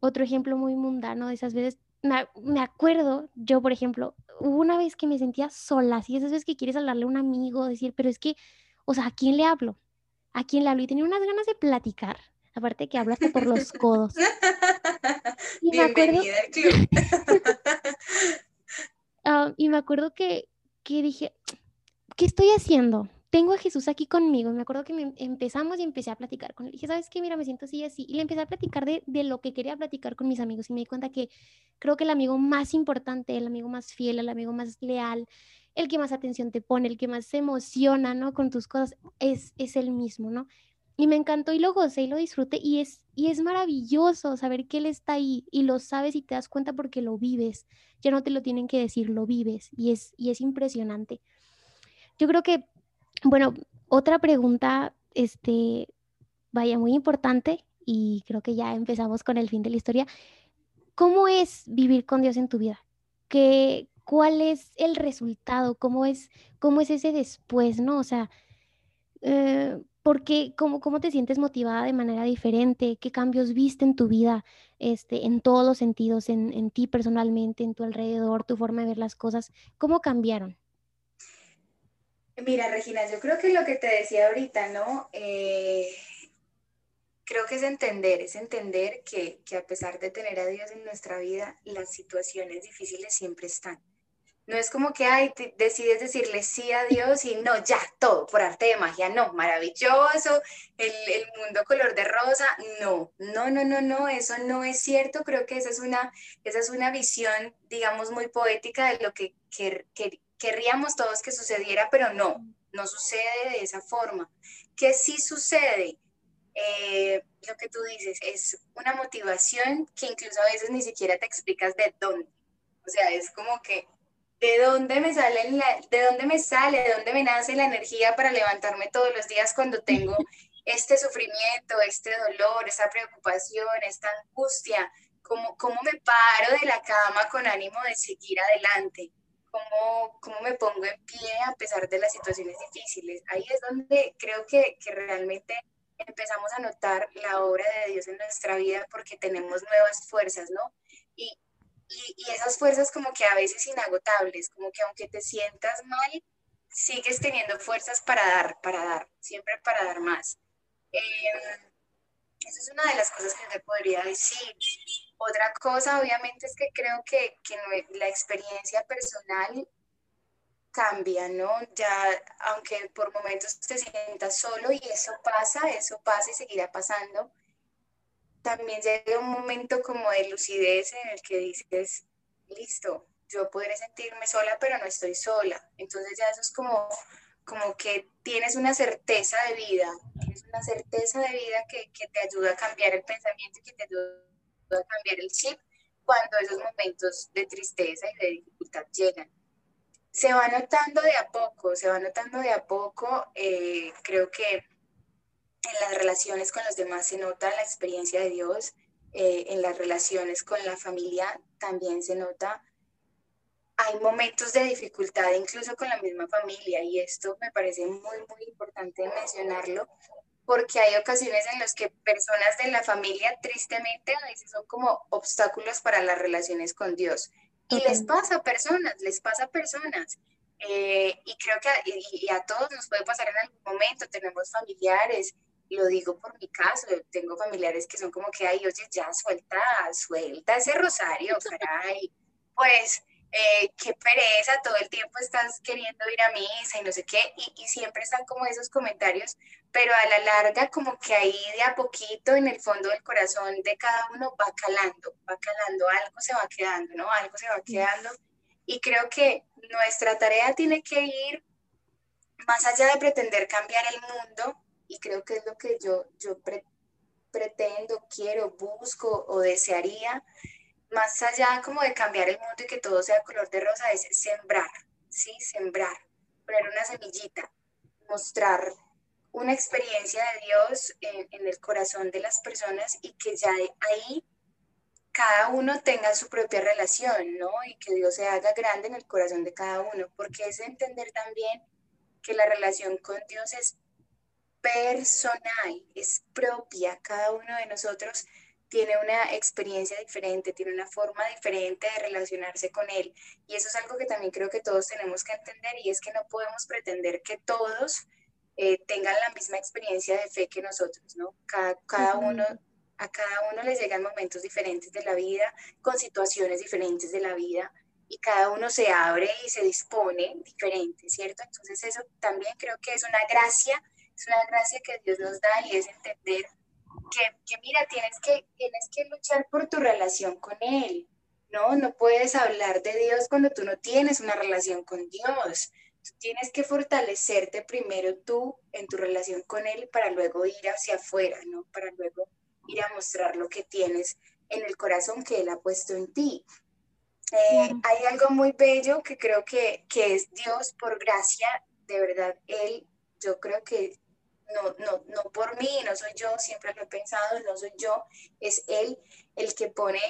Otro ejemplo muy mundano de esas veces, me, me acuerdo, yo por ejemplo, hubo una vez que me sentía sola, así esas veces que quieres hablarle a un amigo, decir, pero es que, o sea, ¿a quién le hablo? ¿A quién le hablo? Y tenía unas ganas de platicar Aparte que hablaste por los codos. (laughs) Y Bienvenida al club. uh, (laughs) y me acuerdo que, que dije, ¿qué estoy haciendo? Tengo a Jesús aquí conmigo. Me acuerdo que me empezamos y empecé a platicar con él. Dije, ¿sabes qué? Mira, me siento así y así. Y le empecé a platicar de, de, lo que quería platicar con mis amigos. Y me di cuenta que creo que el amigo más importante, el amigo más fiel, el amigo más leal, el que más atención te pone, el que más se emociona, ¿no? Con tus cosas, es, es el mismo, ¿no? Y me encantó y lo gocé y lo disfruté y es, y es maravilloso saber que Él está ahí y lo sabes y te das cuenta porque lo vives. Ya no te lo tienen que decir, lo vives y es, y es impresionante. Yo creo que, bueno, otra pregunta, este, vaya, muy importante y creo que ya empezamos con el fin de la historia. ¿Cómo es vivir con Dios en tu vida? ¿Qué, ¿Cuál es el resultado? ¿Cómo es, cómo es ese después, no? O sea, eh, porque cómo, cómo te sientes motivada de manera diferente, qué cambios viste en tu vida, este, en todos los sentidos, en, en ti personalmente, en tu alrededor, tu forma de ver las cosas, ¿cómo cambiaron? Mira, Regina, yo creo que lo que te decía ahorita, ¿no? Eh, creo que es entender, es entender que, que a pesar de tener a Dios en nuestra vida, las situaciones difíciles siempre están no es como que, ay, decides decirle sí a Dios y no, ya, todo, por arte de magia, no, maravilloso, el, el, mundo color de rosa, no, no, no, no, no, eso no es cierto, creo que esa es una, esa es una visión, digamos, muy poética de lo que, querríamos todos que sucediera, pero no, no sucede de esa forma. ¿Qué sí sucede? Eh, lo que tú dices es una motivación que incluso a veces ni siquiera te explicas de dónde. O sea, es como que ¿De dónde me sale, la, de dónde me sale, de dónde me nace la energía para levantarme todos los días cuando tengo este sufrimiento, este dolor, esta preocupación, esta angustia? ¿Cómo, cómo me paro de la cama con ánimo de seguir adelante? ¿Cómo, ¿Cómo me pongo en pie a pesar de las situaciones difíciles? Ahí es donde creo que, que realmente empezamos a notar la obra de Dios en nuestra vida porque tenemos nuevas fuerzas, ¿no? Y, y, esas fuerzas como que a veces inagotables, como que aunque te sientas mal, sigues teniendo fuerzas para dar, para dar, siempre para dar más. Eh, esa es una de las cosas que te podría decir. Otra cosa, obviamente, es que creo que, que la experiencia personal cambia, ¿no? Ya, aunque por momentos te sientas solo y eso pasa, eso pasa y seguirá pasando, también llega un momento como de lucidez en el que dices, listo, yo podré sentirme sola, pero no estoy sola. Entonces ya eso es como, como que tienes una certeza de vida, tienes una certeza de vida que, que te ayuda a cambiar el pensamiento y que te ayuda a cambiar el chip cuando esos momentos de tristeza y de dificultad llegan. Se va notando de a poco, se va notando de a poco, eh, creo que en las relaciones con los demás se nota la experiencia de Dios, eh, en las relaciones con la familia también se nota. Hay momentos de dificultad incluso con la misma familia y esto me parece muy, muy importante mencionarlo porque hay ocasiones en las que personas de la familia tristemente a veces son como obstáculos para las relaciones con Dios. Y les pasa a personas, les pasa a personas. Eh, y creo que y a todos nos puede pasar en algún momento. Tenemos familiares, lo digo por mi caso, tengo familiares que son como que, ay, oye, ya suelta, suelta ese rosario, caray. Pues, eh, qué pereza, todo el tiempo estás queriendo ir a misa y no sé qué, y, y, siempre están como esos comentarios, pero a la larga como que ahí de a poquito en el fondo del corazón de cada uno va calando, va calando, algo se va quedando, ¿no? Algo se va quedando. Y creo que nuestra tarea tiene que ir más allá de pretender cambiar el mundo, y creo que es lo que yo, yo pretendo, quiero, busco o desearía, más allá como de cambiar el mundo y que todo sea color de rosa, es sembrar, ¿sí? Sembrar, poner una semillita, mostrar una experiencia de Dios en, en, el corazón de las personas y que ya de ahí cada uno tenga su propia relación, ¿no? Y que Dios se haga grande en el corazón de cada uno, porque es entender también que la relación con Dios es personal, es propia, cada uno de nosotros tiene una experiencia diferente, tiene una forma diferente de relacionarse con él. Y eso es algo que también creo que todos tenemos que entender y es que no podemos pretender que todos eh, tengan la misma experiencia de fe que nosotros, ¿no? Cada, cada uno, a cada uno les llegan momentos diferentes de la vida, con situaciones diferentes de la vida, y cada uno se abre y se dispone diferente, ¿cierto? Entonces eso también creo que es una gracia, es una gracia que Dios nos da y es entender que, que, mira, tienes que, tienes que luchar por tu relación con Él, ¿no? No puedes hablar de Dios cuando tú no tienes una relación con Dios. Tú tienes que fortalecerte primero tú en tu relación con Él para luego ir hacia afuera, ¿no? Para luego ir a mostrar lo que tienes en el corazón que Él ha puesto en ti. Eh, hay algo muy bello que creo que, que es Dios por gracia, de verdad, Él, yo creo que no, no, no por mí, no soy yo, siempre lo he pensado, no soy yo, es Él el que pone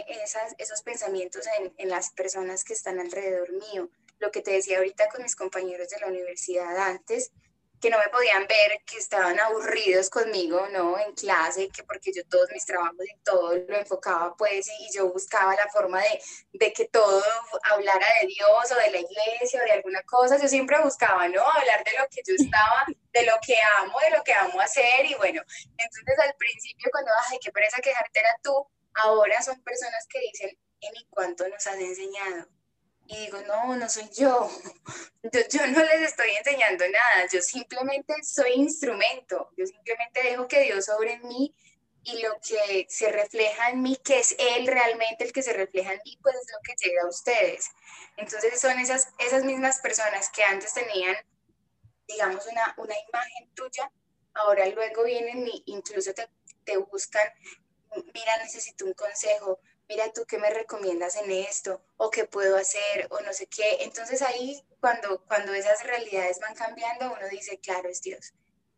esos pensamientos en, en, las personas que están alrededor mío. Lo que te decía ahorita con mis compañeros de la universidad antes, que no me podían ver, que estaban aburridos conmigo, ¿no? En clase, que porque yo todos mis trabajos y todo lo enfocaba, pues, y, yo buscaba la forma de, de, que todo hablara de Dios o de la iglesia o de alguna cosa, yo siempre buscaba, ¿no? Hablar de lo que yo estaba, de lo que amo, de lo que amo hacer, y bueno, entonces al principio cuando, ay, qué pereza quejarte era tú, ahora son personas que dicen, ¿en cuánto nos has enseñado? Y digo, no, no soy (laughs) yo. yo. no les estoy enseñando nada, yo simplemente soy instrumento, yo simplemente dejo que Dios sobre en mí y lo que se refleja en mí, que es Él realmente el que se refleja en mí, pues es lo que llega a ustedes. Entonces son esas, esas mismas personas que antes tenían, digamos, una, una imagen tuya, ahora luego vienen y incluso te, te buscan, mira, necesito un consejo, mira tú qué me recomiendas en esto, o qué puedo hacer, o no sé qué. Entonces ahí cuando, cuando esas realidades van cambiando, uno dice, claro, es Dios.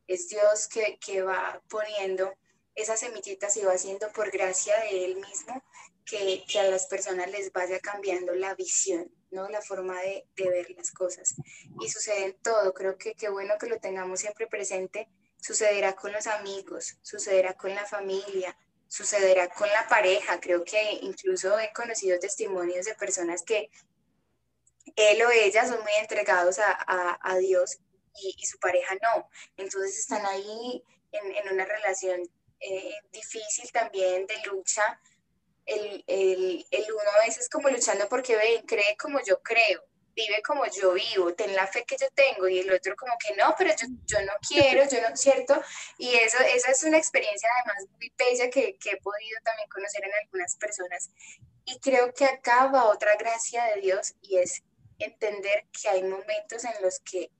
Es Dios que, que va poniendo esas semillitas y va haciendo por gracia de Él mismo que, que, a las personas les vaya cambiando la visión, ¿no? La forma de, de ver las cosas. Y sucede en todo, creo que qué bueno que lo tengamos siempre presente. Sucederá con los amigos, sucederá con la familia, sucederá con la pareja. Creo que incluso he conocido testimonios de personas que él o ella son muy entregados a, a, Dios y, su pareja no. Entonces están ahí en, en una relación eh, difícil también de lucha. El, el, el, uno a veces como luchando porque ven, cree como yo creo vive como yo vivo, ten la fe que yo tengo, y el otro como que no, pero yo, yo no quiero, yo no, ¿cierto? Y eso, esa es una experiencia además muy bella que, que he podido también conocer en algunas personas. Y creo que acá va otra gracia de Dios y es entender que hay momentos en los que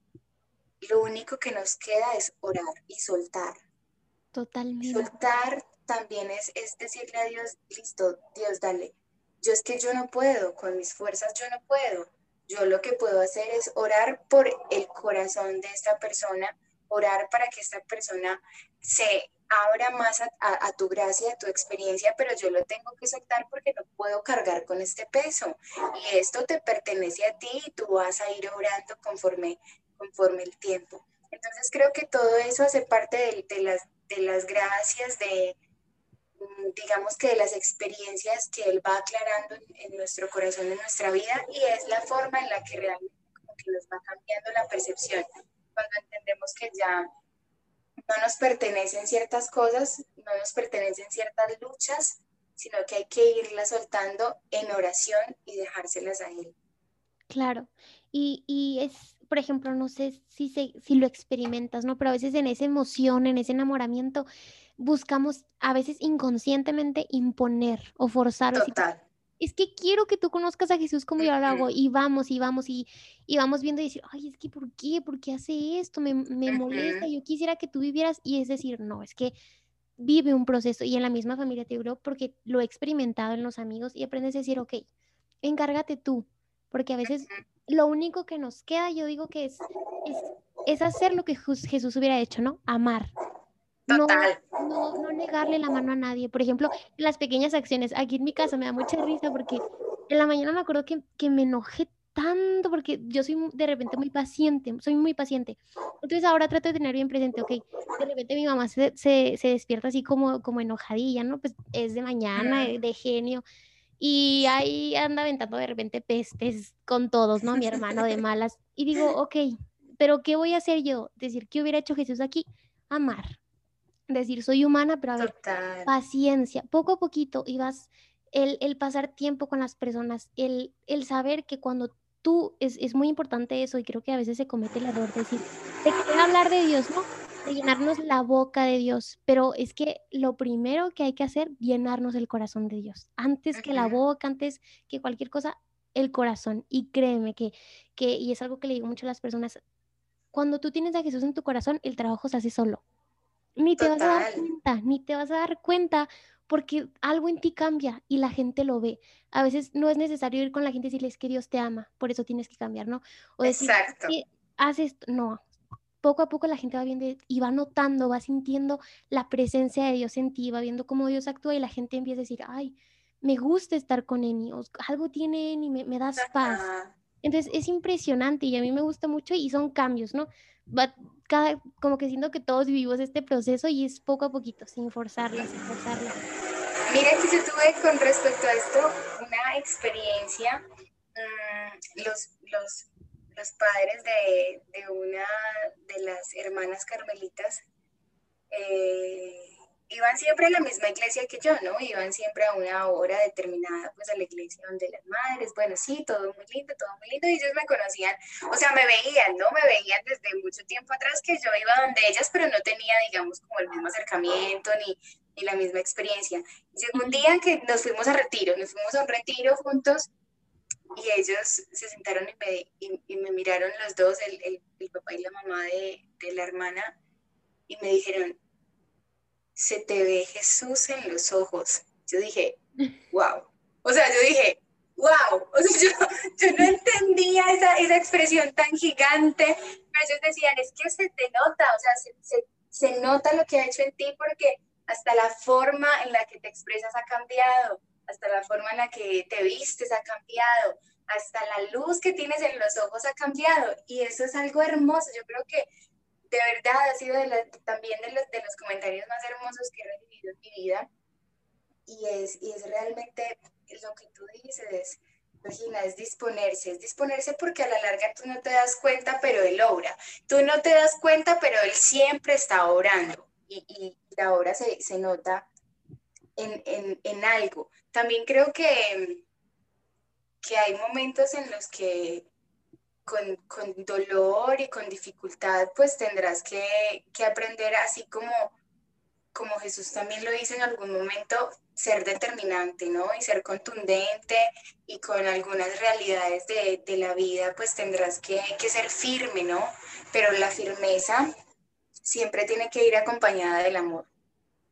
lo único que nos queda es orar y soltar. Totalmente. Soltar también es, es decirle a Dios, listo, Dios, dale. Yo es que yo no puedo, con mis fuerzas yo no puedo yo lo que puedo hacer es orar por el corazón de esta persona, orar para que esta persona se abra más a, tu gracia, a tu experiencia, pero yo lo tengo que soltar porque no puedo cargar con este peso. Y esto te pertenece a ti y tú vas a ir orando conforme, conforme el tiempo. Entonces creo que todo eso hace parte de, las, de las gracias, de, digamos que de las experiencias que Él va aclarando en, nuestro corazón, en nuestra vida, y es la forma en la que realmente nos va cambiando la percepción. Cuando entendemos que ya no nos pertenecen ciertas cosas, no nos pertenecen ciertas luchas, sino que hay que irlas soltando en oración y dejárselas a Él. Claro, y, y es por ejemplo, no sé si, se, si lo experimentas, ¿no? Pero a veces en esa emoción, en ese enamoramiento, buscamos a veces inconscientemente imponer o forzar. Total. es que quiero que tú conozcas a Jesús como yo lo hago y vamos y vamos y, y, vamos viendo y decir, ay, es que ¿por qué? ¿Por qué hace esto? Me, me molesta, yo quisiera que tú vivieras y es decir, no, es que vive un proceso y en la misma familia te digo porque lo he experimentado en los amigos y aprendes a decir, ok, encárgate tú, porque a veces lo único que nos queda, yo digo que es, es, hacer lo que Jesús hubiera hecho, ¿no? Amar. Total. No, no, negarle la mano a nadie. Por ejemplo, las pequeñas acciones. Aquí en mi casa me da mucha risa porque en la mañana me acuerdo que, que me enojé tanto porque yo soy de repente muy paciente, soy muy paciente. Entonces ahora trato de tener bien presente, ok, de repente mi mamá se, se, se despierta así como, como enojadilla, ¿no? Pues es de mañana, de genio. Y ahí anda aventando de repente pestes con todos, ¿no? Mi hermano de malas. Y digo, ok, pero ¿qué voy a hacer yo? Decir, ¿qué hubiera hecho Jesús aquí? Amar. Decir, soy humana, pero a ver, paciencia. Poco a poquito ibas, el, el, pasar tiempo con las personas, el, el saber que cuando tú, es, es, muy importante eso, y creo que a veces se comete el error de decir, te quiero hablar de Dios, ¿no? llenarnos la boca de Dios, pero es que lo primero que hay que hacer, llenarnos el corazón de Dios. Antes que la boca, antes que cualquier cosa, el corazón. Y créeme que, que, y es algo que le digo mucho a las personas, cuando tú tienes a Jesús en tu corazón, el trabajo se hace solo. Ni te vas a dar cuenta, ni te vas a dar cuenta porque algo en ti cambia y la gente lo ve. A veces no es necesario ir con la gente y decirles que Dios te ama, por eso tienes que cambiar, ¿no? O decir, Exacto. haces, no, poco a poco la gente va viendo y va notando, va sintiendo la presencia de Dios en ti, va viendo cómo Dios actúa y la gente empieza a decir, ay, me gusta estar con Eni, algo tiene Eni, me, me das paz. Entonces es impresionante y a mí me gusta mucho y son cambios, ¿no? Va, cada, como que siento que todos vivimos este proceso y es poco a poquito, sin forzarlo, sin forzarlo. Mira que yo tuve con respecto a esto una experiencia, mm, los, los los padres de, de una de las hermanas carmelitas eh, iban siempre a la misma iglesia que yo, ¿no? Iban siempre a una hora determinada, pues a la iglesia donde las madres, bueno, sí, todo muy lindo, todo muy lindo, y ellos me conocían, o sea, me veían, ¿no? Me veían desde mucho tiempo atrás que yo iba donde ellas, pero no tenía, digamos, como el mismo acercamiento ni, ni la misma experiencia. Y llegó un día que nos fuimos a retiro, nos fuimos a un retiro juntos y ellos se sentaron y me, y, me miraron los dos, el, el, papá y la mamá de, de, la hermana, y me dijeron, se te ve Jesús en los ojos. Yo dije, (laughs) wow. O sea, yo dije, wow. (laughs) O sea, yo, yo no entendía esa, esa, expresión tan gigante, pero ellos decían, es que se te nota, o sea, se, se, se nota lo que ha hecho en ti porque hasta la forma en la que te expresas ha cambiado hasta la forma en la que te vistes ha cambiado, hasta la luz que tienes en los ojos ha cambiado. Y eso es algo hermoso. Yo creo que de verdad ha sido también de los, de los comentarios más hermosos que he recibido en mi vida. Y es, y es realmente lo que tú dices, Regina, es disponerse, es disponerse porque a la larga tú no te das cuenta, pero Él obra. Tú no te das cuenta, pero Él siempre está orando. Y, y la obra se, se nota en, en, en algo. También creo que, que hay momentos en los que con, con, dolor y con dificultad, pues tendrás que, que, aprender, así como, como Jesús también lo hizo en algún momento, ser determinante, ¿no? Y ser contundente y con algunas realidades de, de la vida, pues tendrás que, que, ser firme, ¿no? Pero la firmeza siempre tiene que ir acompañada del amor.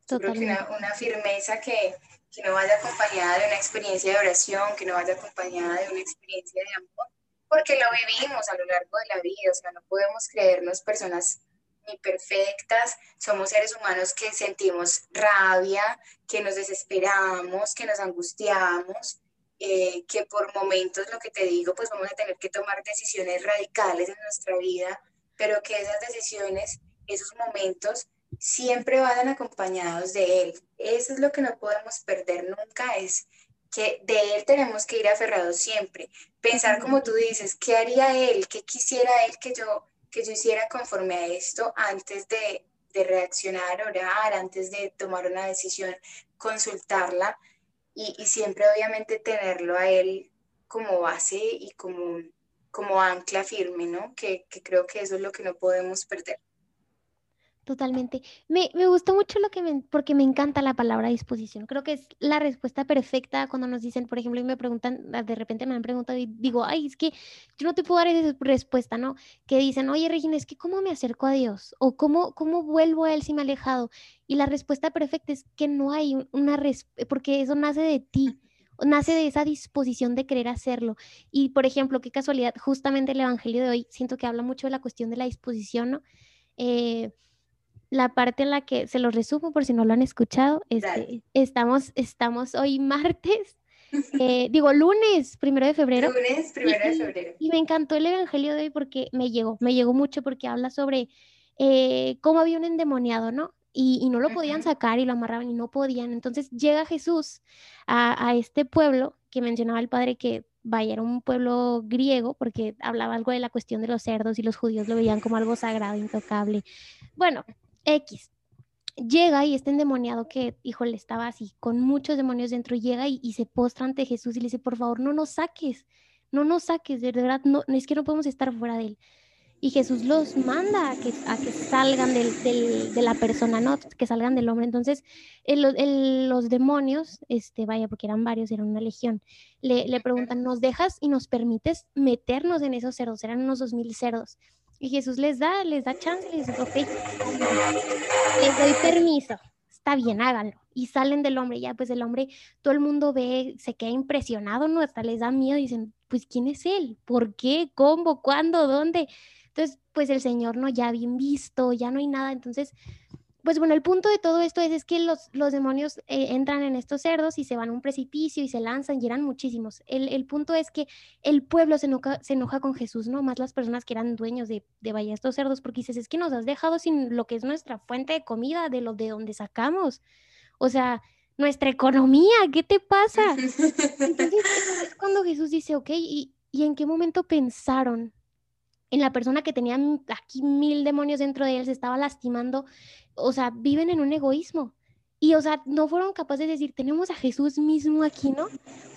creo que una, una firmeza que, que no vaya acompañada de una experiencia de oración, que no vaya acompañada de una experiencia de amor, porque lo vivimos a lo largo de la vida, o sea, no podemos creernos personas ni perfectas, somos seres humanos que sentimos rabia, que nos desesperamos, que nos angustiamos, eh, que por momentos, lo que te digo, pues vamos a tener que tomar decisiones radicales en nuestra vida, pero que esas decisiones, esos momentos, siempre vayan acompañados de Él. Eso es lo que no podemos perder nunca, es que de Él tenemos que ir aferrados siempre. Pensar como tú dices, ¿qué haría Él? ¿Qué quisiera Él que yo, que yo hiciera conforme a esto antes de, de reaccionar, orar, antes de tomar una decisión, consultarla y, y siempre obviamente tenerlo a Él como base y como como ancla firme, ¿no? Que, que creo que eso es lo que no podemos perder. Totalmente. Me, me gustó mucho lo que me, porque me encanta la palabra disposición. Creo que es la respuesta perfecta cuando nos dicen, por ejemplo, y me preguntan, de repente me han preguntado y digo, ay, es que yo no te puedo dar esa respuesta, ¿no? Que dicen, oye, Regina, es que ¿cómo me acerco a Dios? O ¿cómo, cómo vuelvo a Él si me he alejado? Y la respuesta perfecta es que no hay una respuesta, porque eso nace de ti nace de esa disposición de querer hacerlo. Y, por ejemplo, qué casualidad, justamente el Evangelio de hoy, siento que habla mucho de la cuestión de la disposición, ¿no? Eh, la parte en la que se lo resumo por si no lo han escuchado, este, estamos, estamos hoy (laughs) martes, eh, digo lunes, primero de febrero. Lunes, primero de febrero. Y, me encantó el Evangelio de hoy porque me llegó, me llegó mucho porque habla sobre eh, cómo había un endemoniado, ¿no? Y, no lo podían sacar y lo amarraban y no podían. Entonces llega Jesús a, a este pueblo que mencionaba el padre que vaya, era un pueblo griego porque hablaba algo de la cuestión de los cerdos y los judíos lo veían como algo sagrado, intocable. Bueno, X. Llega y este endemoniado que, híjole, estaba así, con muchos demonios dentro, llega y, se postra ante Jesús y le dice, por favor, no nos saques, no nos saques, de verdad, no, es que no podemos estar fuera de él. Y Jesús los manda a que, a que salgan de la persona, ¿no? Que salgan del hombre. Entonces, los demonios, este, vaya, porque eran varios, eran una legión, le, le preguntan, ¿nos dejas y nos permites meternos en esos cerdos? Eran unos dos mil cerdos. Y Jesús les da, les da chance, les dice, ok, les doy permiso, está bien, háganlo. Y salen del hombre, ya pues el hombre, todo el mundo ve, se queda impresionado, ¿no? Hasta les da miedo, dicen, pues ¿quién es él? ¿Por qué? ¿Cómo? ¿Cuándo? ¿Dónde? Entonces, pues el Señor no, ya bien visto, ya no hay nada. Entonces, pues bueno, el punto de todo esto es, es que los, los demonios eh, entran en estos cerdos y se van a un precipicio y se lanzan y eran muchísimos. El, punto es que el pueblo se enoja, se enoja con Jesús, ¿no? Más las personas que eran dueños de, de vaya estos cerdos, porque dices, es que nos has dejado sin lo que es nuestra fuente de comida, de lo de donde sacamos. O sea, nuestra economía, ¿qué te pasa? (laughs) Entonces es cuando Jesús dice, ok, ¿y, ¿y en qué momento pensaron en la persona que tenía aquí mil demonios dentro de él, se estaba lastimando, o sea, viven en un egoísmo. Y, o sea, no fueron capaces de decir, tenemos a Jesús mismo aquí, ¿no?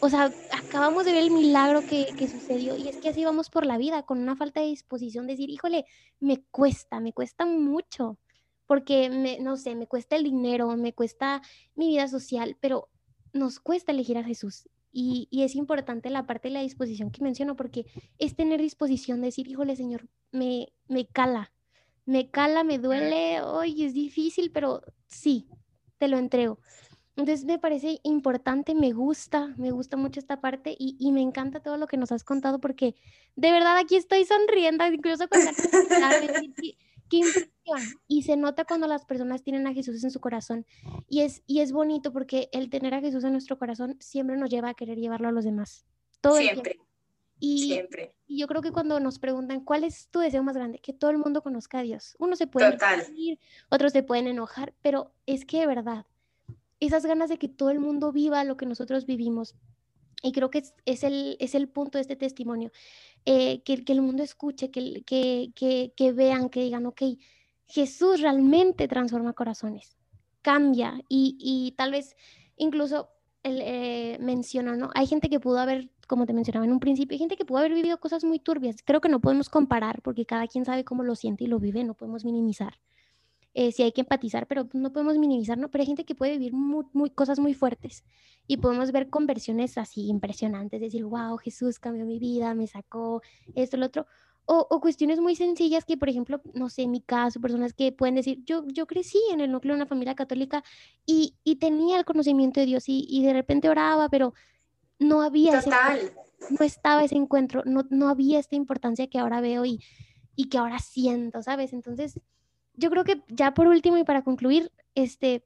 O sea, acabamos de ver el milagro que, que, sucedió y es que así vamos por la vida, con una falta de disposición, de decir, híjole, me cuesta, me cuesta mucho, porque, no sé, me cuesta el dinero, me cuesta mi vida social, pero nos cuesta elegir a Jesús. Y, y, es importante la parte de la disposición que menciono, porque es tener disposición de decir, híjole, Señor, me, me cala, me cala, me duele, hoy es difícil, pero sí, te lo entrego. Entonces me parece importante, me gusta, me gusta mucho esta parte y, y me encanta todo lo que nos has contado porque de verdad aquí estoy sonriendo, incluso (laughs) cuando... qué impresión. Y se nota cuando las personas tienen a Jesús en su corazón. Y es, y es bonito porque el tener a Jesús en nuestro corazón siempre nos lleva a querer llevarlo a los demás. Todo siempre. Y, siempre. y yo creo que cuando nos preguntan cuál es tu deseo más grande, que todo el mundo conozca a Dios. Uno se puede ir, otros se pueden enojar, pero es que de verdad, esas ganas de que todo el mundo viva lo que nosotros vivimos, y creo que es, el, es el punto de este testimonio, eh, que, que, el mundo escuche, que, que, que, vean, que digan, ok, Jesús realmente transforma corazones, cambia y, y tal vez incluso él, eh, ¿no? Hay gente que pudo haber, como te mencionaba en un principio, hay gente que pudo haber vivido cosas muy turbias. Creo que no podemos comparar porque cada quien sabe cómo lo siente y lo vive, no podemos minimizar. Eh, si hay que empatizar, pero no podemos minimizar, ¿no? Pero hay gente que puede vivir muy, muy, cosas muy fuertes y podemos ver conversiones así impresionantes, decir, wow, Jesús cambió mi vida, me sacó esto, lo otro. O, o, cuestiones muy sencillas que, por ejemplo, no sé, en mi caso, personas que pueden decir, yo, yo crecí en el núcleo de una familia católica y, y tenía el conocimiento de Dios y, y, de repente oraba, pero no había... Total. no estaba ese encuentro, no, no había esta importancia que ahora veo y, y que ahora siento, ¿sabes? Entonces, yo creo que ya por último y para concluir, este,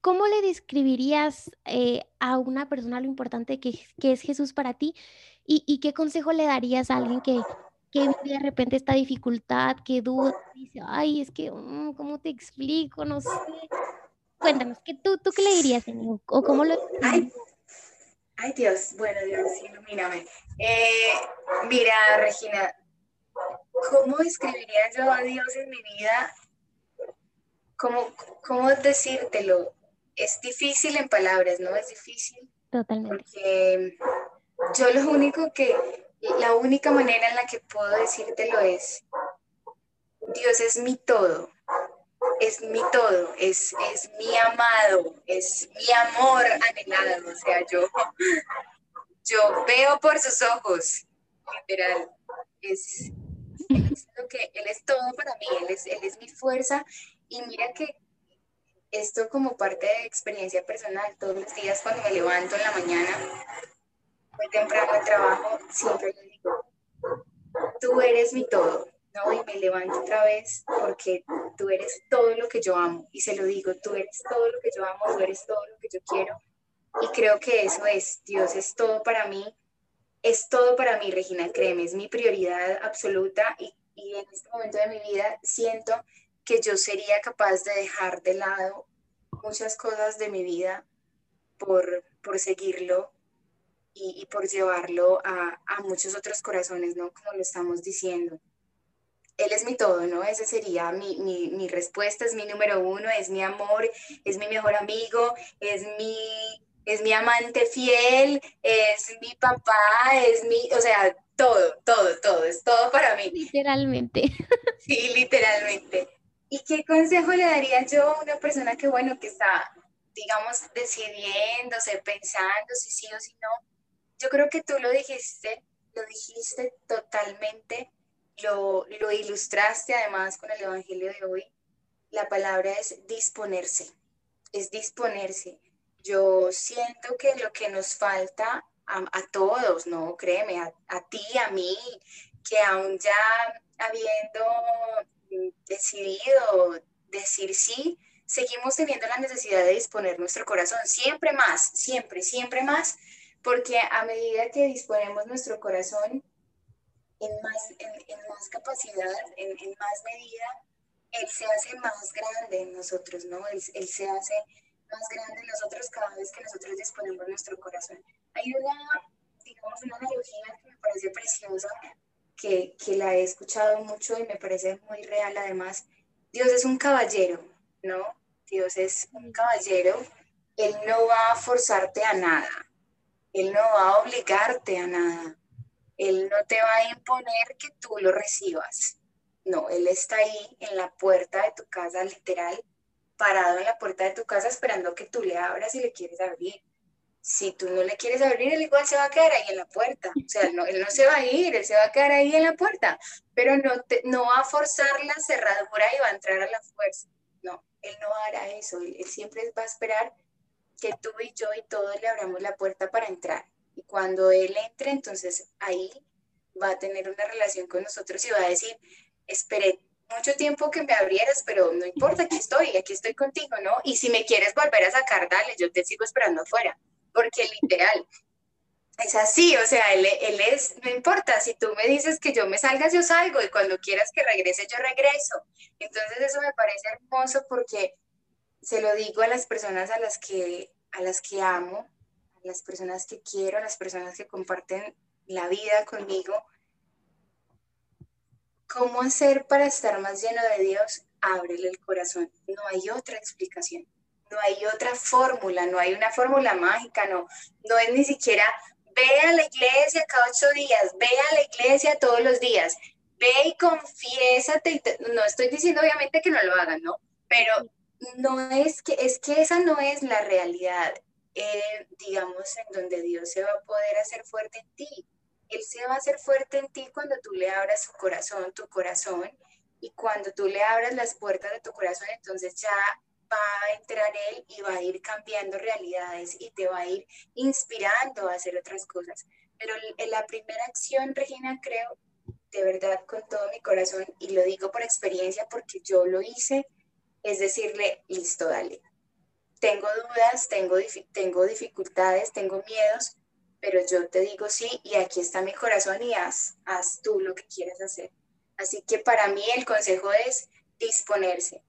¿cómo le describirías eh, a una persona lo importante que, es Jesús para ti? ¿Y, qué consejo le darías a alguien que, que vive de repente esta dificultad, que duda, dice, ay, es que, mm, ¿cómo te explico? No sé. Cuéntanos, ¿qué, tú, ¿tú qué le dirías, ¿O cómo lo ay, ay, Dios, bueno, Dios, ilumíname. Eh, mira, Regina, ¿cómo describiría yo a Dios en mi vida? ¿Cómo, ¿Cómo decírtelo? Es difícil en palabras, ¿no? Es difícil. Totalmente. Porque yo lo único que la única manera en la que puedo decírtelo es, Dios es mi todo, es mi todo, es, es mi amado, es mi amor anhelado. O sea, yo, yo veo por sus ojos, literal. Es, lo que, él es todo para mí, él es, él es mi fuerza. Y mira que esto como parte de experiencia personal, todos los días cuando me levanto en la mañana, muy temprano al trabajo, siempre le digo, tú eres mi todo y me levanto otra vez porque tú eres todo lo que yo amo. Y se lo digo, tú eres todo lo que yo amo, tú eres todo lo que yo quiero. Y creo que eso es, Dios es todo para mí, es todo para mí, Regina, créeme, es mi prioridad absoluta y, y en este momento de mi vida siento que yo sería capaz de dejar de lado muchas cosas de mi vida por, por seguirlo y, por llevarlo a, a, muchos otros corazones, ¿no? Como lo estamos diciendo él es mi todo, ¿no? Esa sería mi, mi, mi, respuesta, es mi número uno, es mi amor, es mi mejor amigo, es mi, es mi amante fiel, es mi papá, es mi, o sea, todo, todo, todo, es todo para mí. Literalmente. (laughs) Sí, literalmente. ¿Y qué consejo le daría yo a una persona que, bueno, que está, digamos, decidiéndose, pensando si sí o si no? Yo creo que tú lo dijiste, lo dijiste totalmente lo, lo ilustraste además con el Evangelio de hoy. La palabra es disponerse, es disponerse. Yo siento que lo que nos falta a, todos, ¿no? Créeme, a, a, ti, a mí, que aún ya habiendo decidido decir sí, seguimos teniendo la necesidad de disponer nuestro corazón, siempre más, siempre, siempre más, porque a medida que disponemos nuestro corazón, en más, en, más capacidad, en, más medida, Él se hace más grande en nosotros, ¿no? Él, él, se hace más grande en nosotros cada vez que nosotros disponemos nuestro corazón. Hay una, digamos, una analogía que me parece preciosa, que, que la he escuchado mucho y me parece muy real además. Dios es un caballero, ¿no? Dios es un caballero. Él no va a forzarte a nada. Él no va a obligarte a nada él no te va a imponer que tú lo recibas. No, Él está ahí en la puerta de tu casa, literal, parado en la puerta de tu casa esperando que tú le abras y le quieres abrir. Si tú no le quieres abrir, él igual se va a quedar ahí en la puerta. O sea, no, él no se va a ir, él se va a quedar ahí en la puerta, pero no, te, no va a forzar la cerradura y va a entrar a la fuerza. No, él no hará eso. Él, él siempre va a esperar que tú y yo y todos le abramos la puerta para entrar. Y cuando Él entre, entonces ahí va a tener una relación con nosotros y va a decir, esperé mucho tiempo que me abrieras, pero no importa, aquí estoy, aquí estoy contigo, ¿no? Y si me quieres volver a sacar, dale, yo te sigo esperando afuera, porque literal, es así, o sea, él, él, es, no importa, si tú me dices que yo me salga, yo salgo, y cuando quieras que regrese, yo regreso. Entonces eso me parece hermoso porque se lo digo a las personas a las que, a las que amo, las personas que quiero, las personas que comparten la vida conmigo. ¿Cómo hacer para estar más lleno de Dios? Ábrele el corazón. No hay otra explicación. No hay otra fórmula, no hay una fórmula mágica, no, no es ni siquiera ve a la iglesia cada ocho días, ve a la iglesia todos los días, ve y confiésate. No estoy diciendo obviamente que no lo hagan, ¿no? Pero no es que, es que esa no es la realidad. Eh, digamos, en donde Dios se va a poder hacer fuerte en ti. Él se va a hacer fuerte en ti cuando tú le abras su corazón, tu corazón, y cuando tú le abras las puertas de tu corazón, entonces ya va a entrar Él y va a ir cambiando realidades y te va a ir inspirando a hacer otras cosas. Pero en la primera acción, Regina, creo, de verdad, con todo mi corazón, y lo digo por experiencia porque yo lo hice, es decirle, listo, dale, tengo dudas, tengo, tengo dificultades, tengo miedos, pero yo te digo sí y aquí está mi corazón y haz, haz tú lo que quieras hacer. Así que para mí el consejo es disponerse,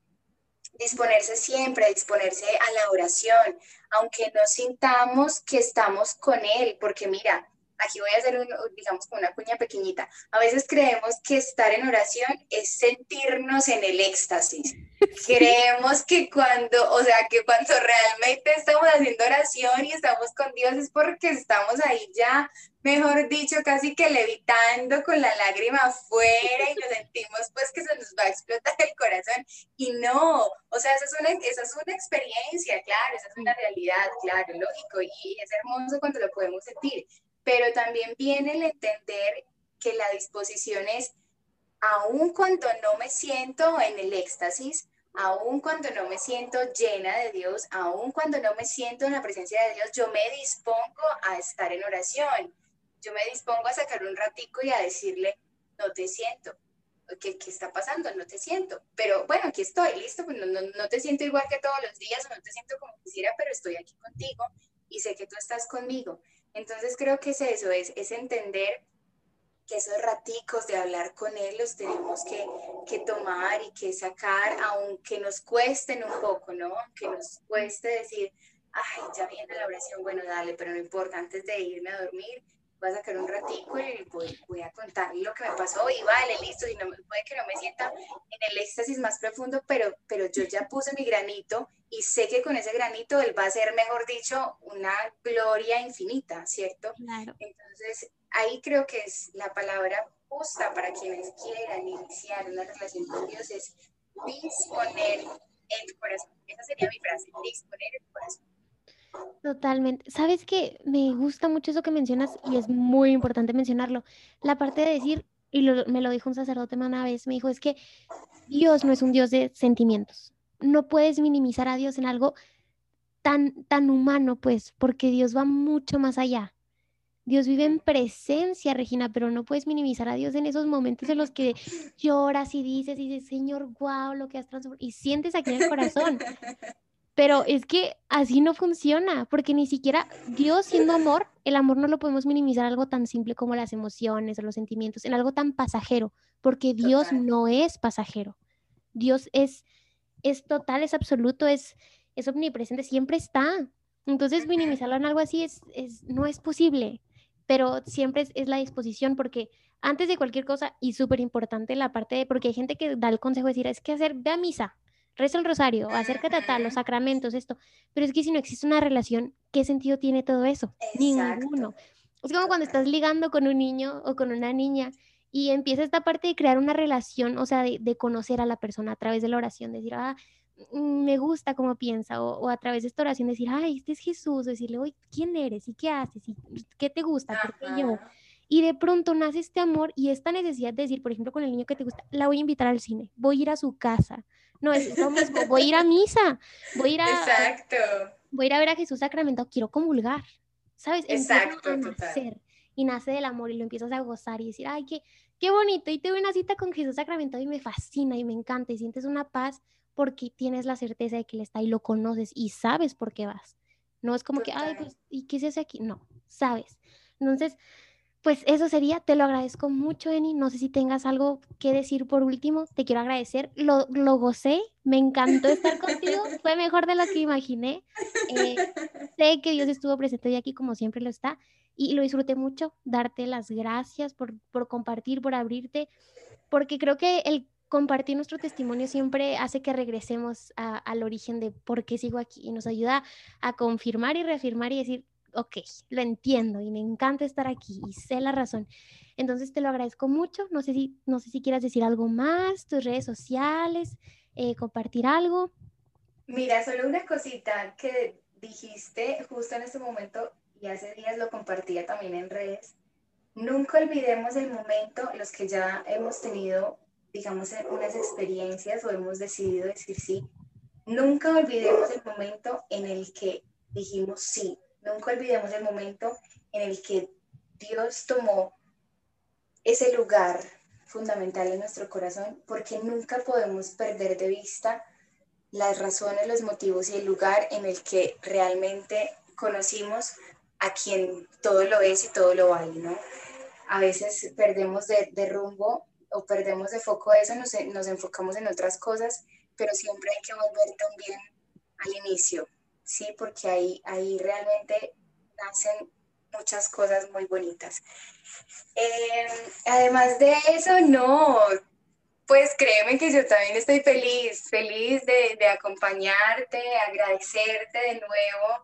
disponerse siempre, disponerse a la oración, aunque no sintamos que estamos con Él, porque mira, aquí voy a hacer, un, digamos, una cuña pequeñita. A veces creemos que estar en oración es sentirnos en el éxtasis. (laughs) Creemos que cuando, o sea, que cuando realmente estamos haciendo oración y estamos con Dios es porque estamos ahí ya, mejor dicho, casi que levitando con la lágrima afuera y nos sentimos pues que se nos va a explotar el corazón. Y no, o sea, esa es una, esa es una experiencia, claro, esa es una realidad, claro, lógico, y es hermoso cuando lo podemos sentir. Pero también viene el entender que la disposición es, aun cuando no me siento en el éxtasis, aun cuando no me siento llena de Dios, aun cuando no me siento en la presencia de Dios, yo me dispongo a estar en oración. Yo me dispongo a sacar un ratico y a decirle, no te siento. ¿Qué, qué está pasando? No te siento. Pero bueno, aquí estoy, listo. Pues no, no, no te siento igual que todos los días no te siento como quisiera, pero estoy aquí contigo y sé que tú estás conmigo. Entonces creo que es eso, es, es entender que esos raticos de hablar con Él los tenemos que, que, tomar y que sacar, aunque nos cuesten un poco, ¿no? Aunque nos cueste decir, ay, ya viene la oración, bueno, dale, pero no importa, antes de irme a dormir, voy a sacar un ratico y voy, voy a contar lo que me pasó y vale, listo, y no, puede que no me sienta en el éxtasis más profundo, pero, pero yo ya puse mi granito y sé que con ese granito él va a ser, mejor dicho, una gloria infinita, ¿cierto? Claro. Entonces, ahí creo que es la palabra justa para quienes quieran iniciar una relación con Dios, es disponer el corazón. Esa sería mi frase, disponer el corazón. Totalmente. Sabes que me gusta mucho eso que mencionas y es muy importante mencionarlo. La parte de decir, y me lo dijo un sacerdote una vez, me dijo, es que Dios no es un Dios de sentimientos. No puedes minimizar a Dios en algo tan, tan humano, pues, porque Dios va mucho más allá. Dios vive en presencia, Regina, pero no puedes minimizar a Dios en esos momentos en los que lloras y dices, y dices, Señor, wow, lo que has transformado, y sientes aquí en el corazón. Pero es que así no funciona, porque ni siquiera Dios siendo amor, el amor no lo podemos minimizar algo tan simple como las emociones o los sentimientos, en algo tan pasajero, porque Dios no es pasajero. Dios es, es total, es absoluto, es, es omnipresente, siempre está. Entonces minimizarlo en algo así es, es, no es posible pero siempre es, la disposición porque antes de cualquier cosa, y súper importante la parte de, porque hay gente que da el consejo de decir, es que hacer, ve a misa, reza el rosario, acércate a tal, los sacramentos, esto, pero es que si no existe una relación, ¿qué sentido tiene todo eso? Ninguno. Es como cuando estás ligando con un niño o con una niña y empieza esta parte de crear una relación, o sea, de, de conocer a la persona a través de la oración, decir, ah, Mm, me gusta cómo piensa, o, a través de esta oración decir, ay, este es Jesús, decirle, oye, ¿quién eres? ¿Y qué haces? ¿Y qué te gusta? ¿Por qué yo? Y de pronto nace este amor y esta necesidad de decir, por ejemplo, con el niño que te gusta, la voy a invitar al cine, voy a ir a su casa. No, es lo mismo, voy a ir a misa, voy a ir a... Exacto. Voy a ir a ver a Jesús sacramentado, quiero comulgar, ¿sabes? Exacto, a nacer, y nace del amor y lo empiezas a gozar y decir, ay, qué, qué bonito, y tuve una cita con Jesús sacramentado y me fascina y me encanta y sientes una paz porque tienes la certeza de que Él está y lo conoces y sabes por qué vas. No es como que, ay, pues, ¿y qué se hace aquí? No, sabes. Entonces, pues eso sería, te lo agradezco mucho, Eni. No sé si tengas algo que decir por último, te quiero agradecer. Lo, lo gocé, me encantó estar contigo, (laughs) fue mejor de lo que imaginé. Eh, sé que Dios estuvo presente hoy aquí como siempre lo está y lo disfruté mucho. Darte las gracias por, por compartir, por abrirte, porque creo que el compartir nuestro testimonio siempre hace que regresemos al origen de por qué sigo aquí y nos ayuda a confirmar y reafirmar y decir, ok, lo entiendo y me encanta estar aquí y sé la razón. Entonces te lo agradezco mucho. No sé si, no sé si quieras decir algo más, tus redes sociales, eh, compartir algo. Mira, solo una cosita que dijiste justo en este momento y hace días lo compartía también en redes. Nunca olvidemos el momento, los que ya hemos tenido digamos, unas experiencias o hemos decidido decir sí, nunca olvidemos el momento en el que dijimos sí, nunca olvidemos el momento en el que Dios tomó ese lugar fundamental en nuestro corazón, porque nunca podemos perder de vista las razones, los motivos y el lugar en el que realmente conocimos a quien todo lo es y todo lo vale, ¿no? A veces perdemos de, rumbo o perdemos de foco eso, nos, nos enfocamos en otras cosas, pero siempre hay que volver también al inicio, ¿sí? Porque ahí, ahí realmente nacen muchas cosas muy bonitas. Em, además de eso, no, pues créeme que yo también estoy feliz, feliz de, de acompañarte, agradecerte de nuevo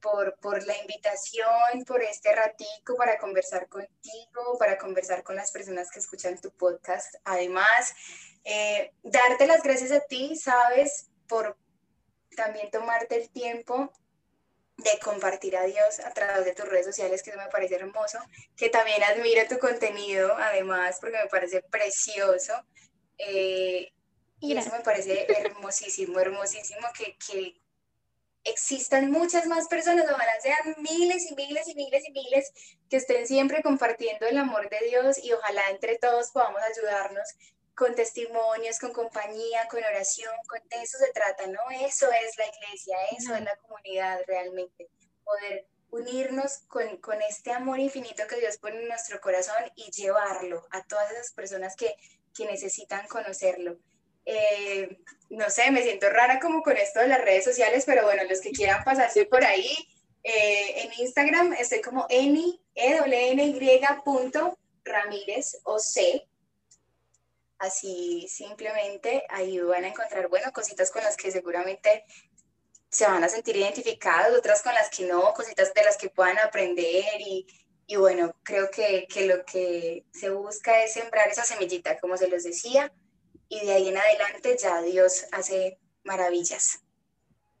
por, por la invitación, por este ratico para conversar contigo, para conversar con las personas que escuchan tu podcast. Además, eh, darte las gracias a ti, sabes, por también tomarte el tiempo de compartir a Dios a través de tus redes sociales, que eso me parece hermoso, que también admiro tu contenido, además, porque me parece precioso. Eh, y eso me parece hermosísimo, hermosísimo que, que existan muchas más personas, ojalá sean miles y miles y miles y miles que estén siempre compartiendo el amor de Dios y ojalá entre todos podamos ayudarnos con testimonios, con compañía, con oración, con eso se trata, ¿no? Eso es la iglesia, eso es la comunidad realmente, poder unirnos con, con, este amor infinito que Dios pone en nuestro corazón y llevarlo a todas esas personas que, que necesitan conocerlo. Eh, no sé, me siento rara como con esto de las redes sociales, pero bueno, los que quieran pasarse por ahí, eh, en Instagram estoy como eni, e -N -Y punto Ramírez o C, Así simplemente ahí van a encontrar, bueno, cositas con las que seguramente se van a sentir identificados, otras con las que no, cositas de las que puedan aprender y, y bueno, creo que, que, lo que se busca es sembrar esa semillita, como se los decía, y de ahí en adelante ya Dios hace maravillas.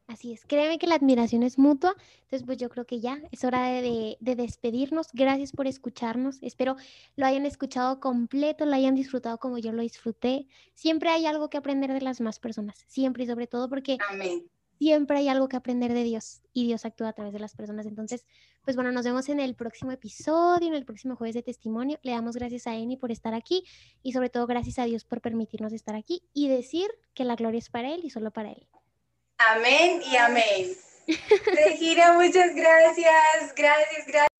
Así es, créeme que la admiración es mutua. Entonces, pues yo creo que ya es hora de, despedirnos. Gracias por escucharnos. Espero lo hayan escuchado completo, lo hayan disfrutado como yo lo disfruté. Siempre hay algo que aprender de las más personas, siempre y sobre todo porque siempre hay algo que aprender de Dios y Dios actúa a través de las personas. Entonces, pues bueno, nos vemos en el próximo episodio, en el próximo jueves de testimonio. Le damos gracias a Eni por estar aquí y sobre todo gracias a Dios por permitirnos estar aquí y decir que la gloria es para Él y solo para Él. Amén y amén. Regina, muchas gracias, gracias, gracias.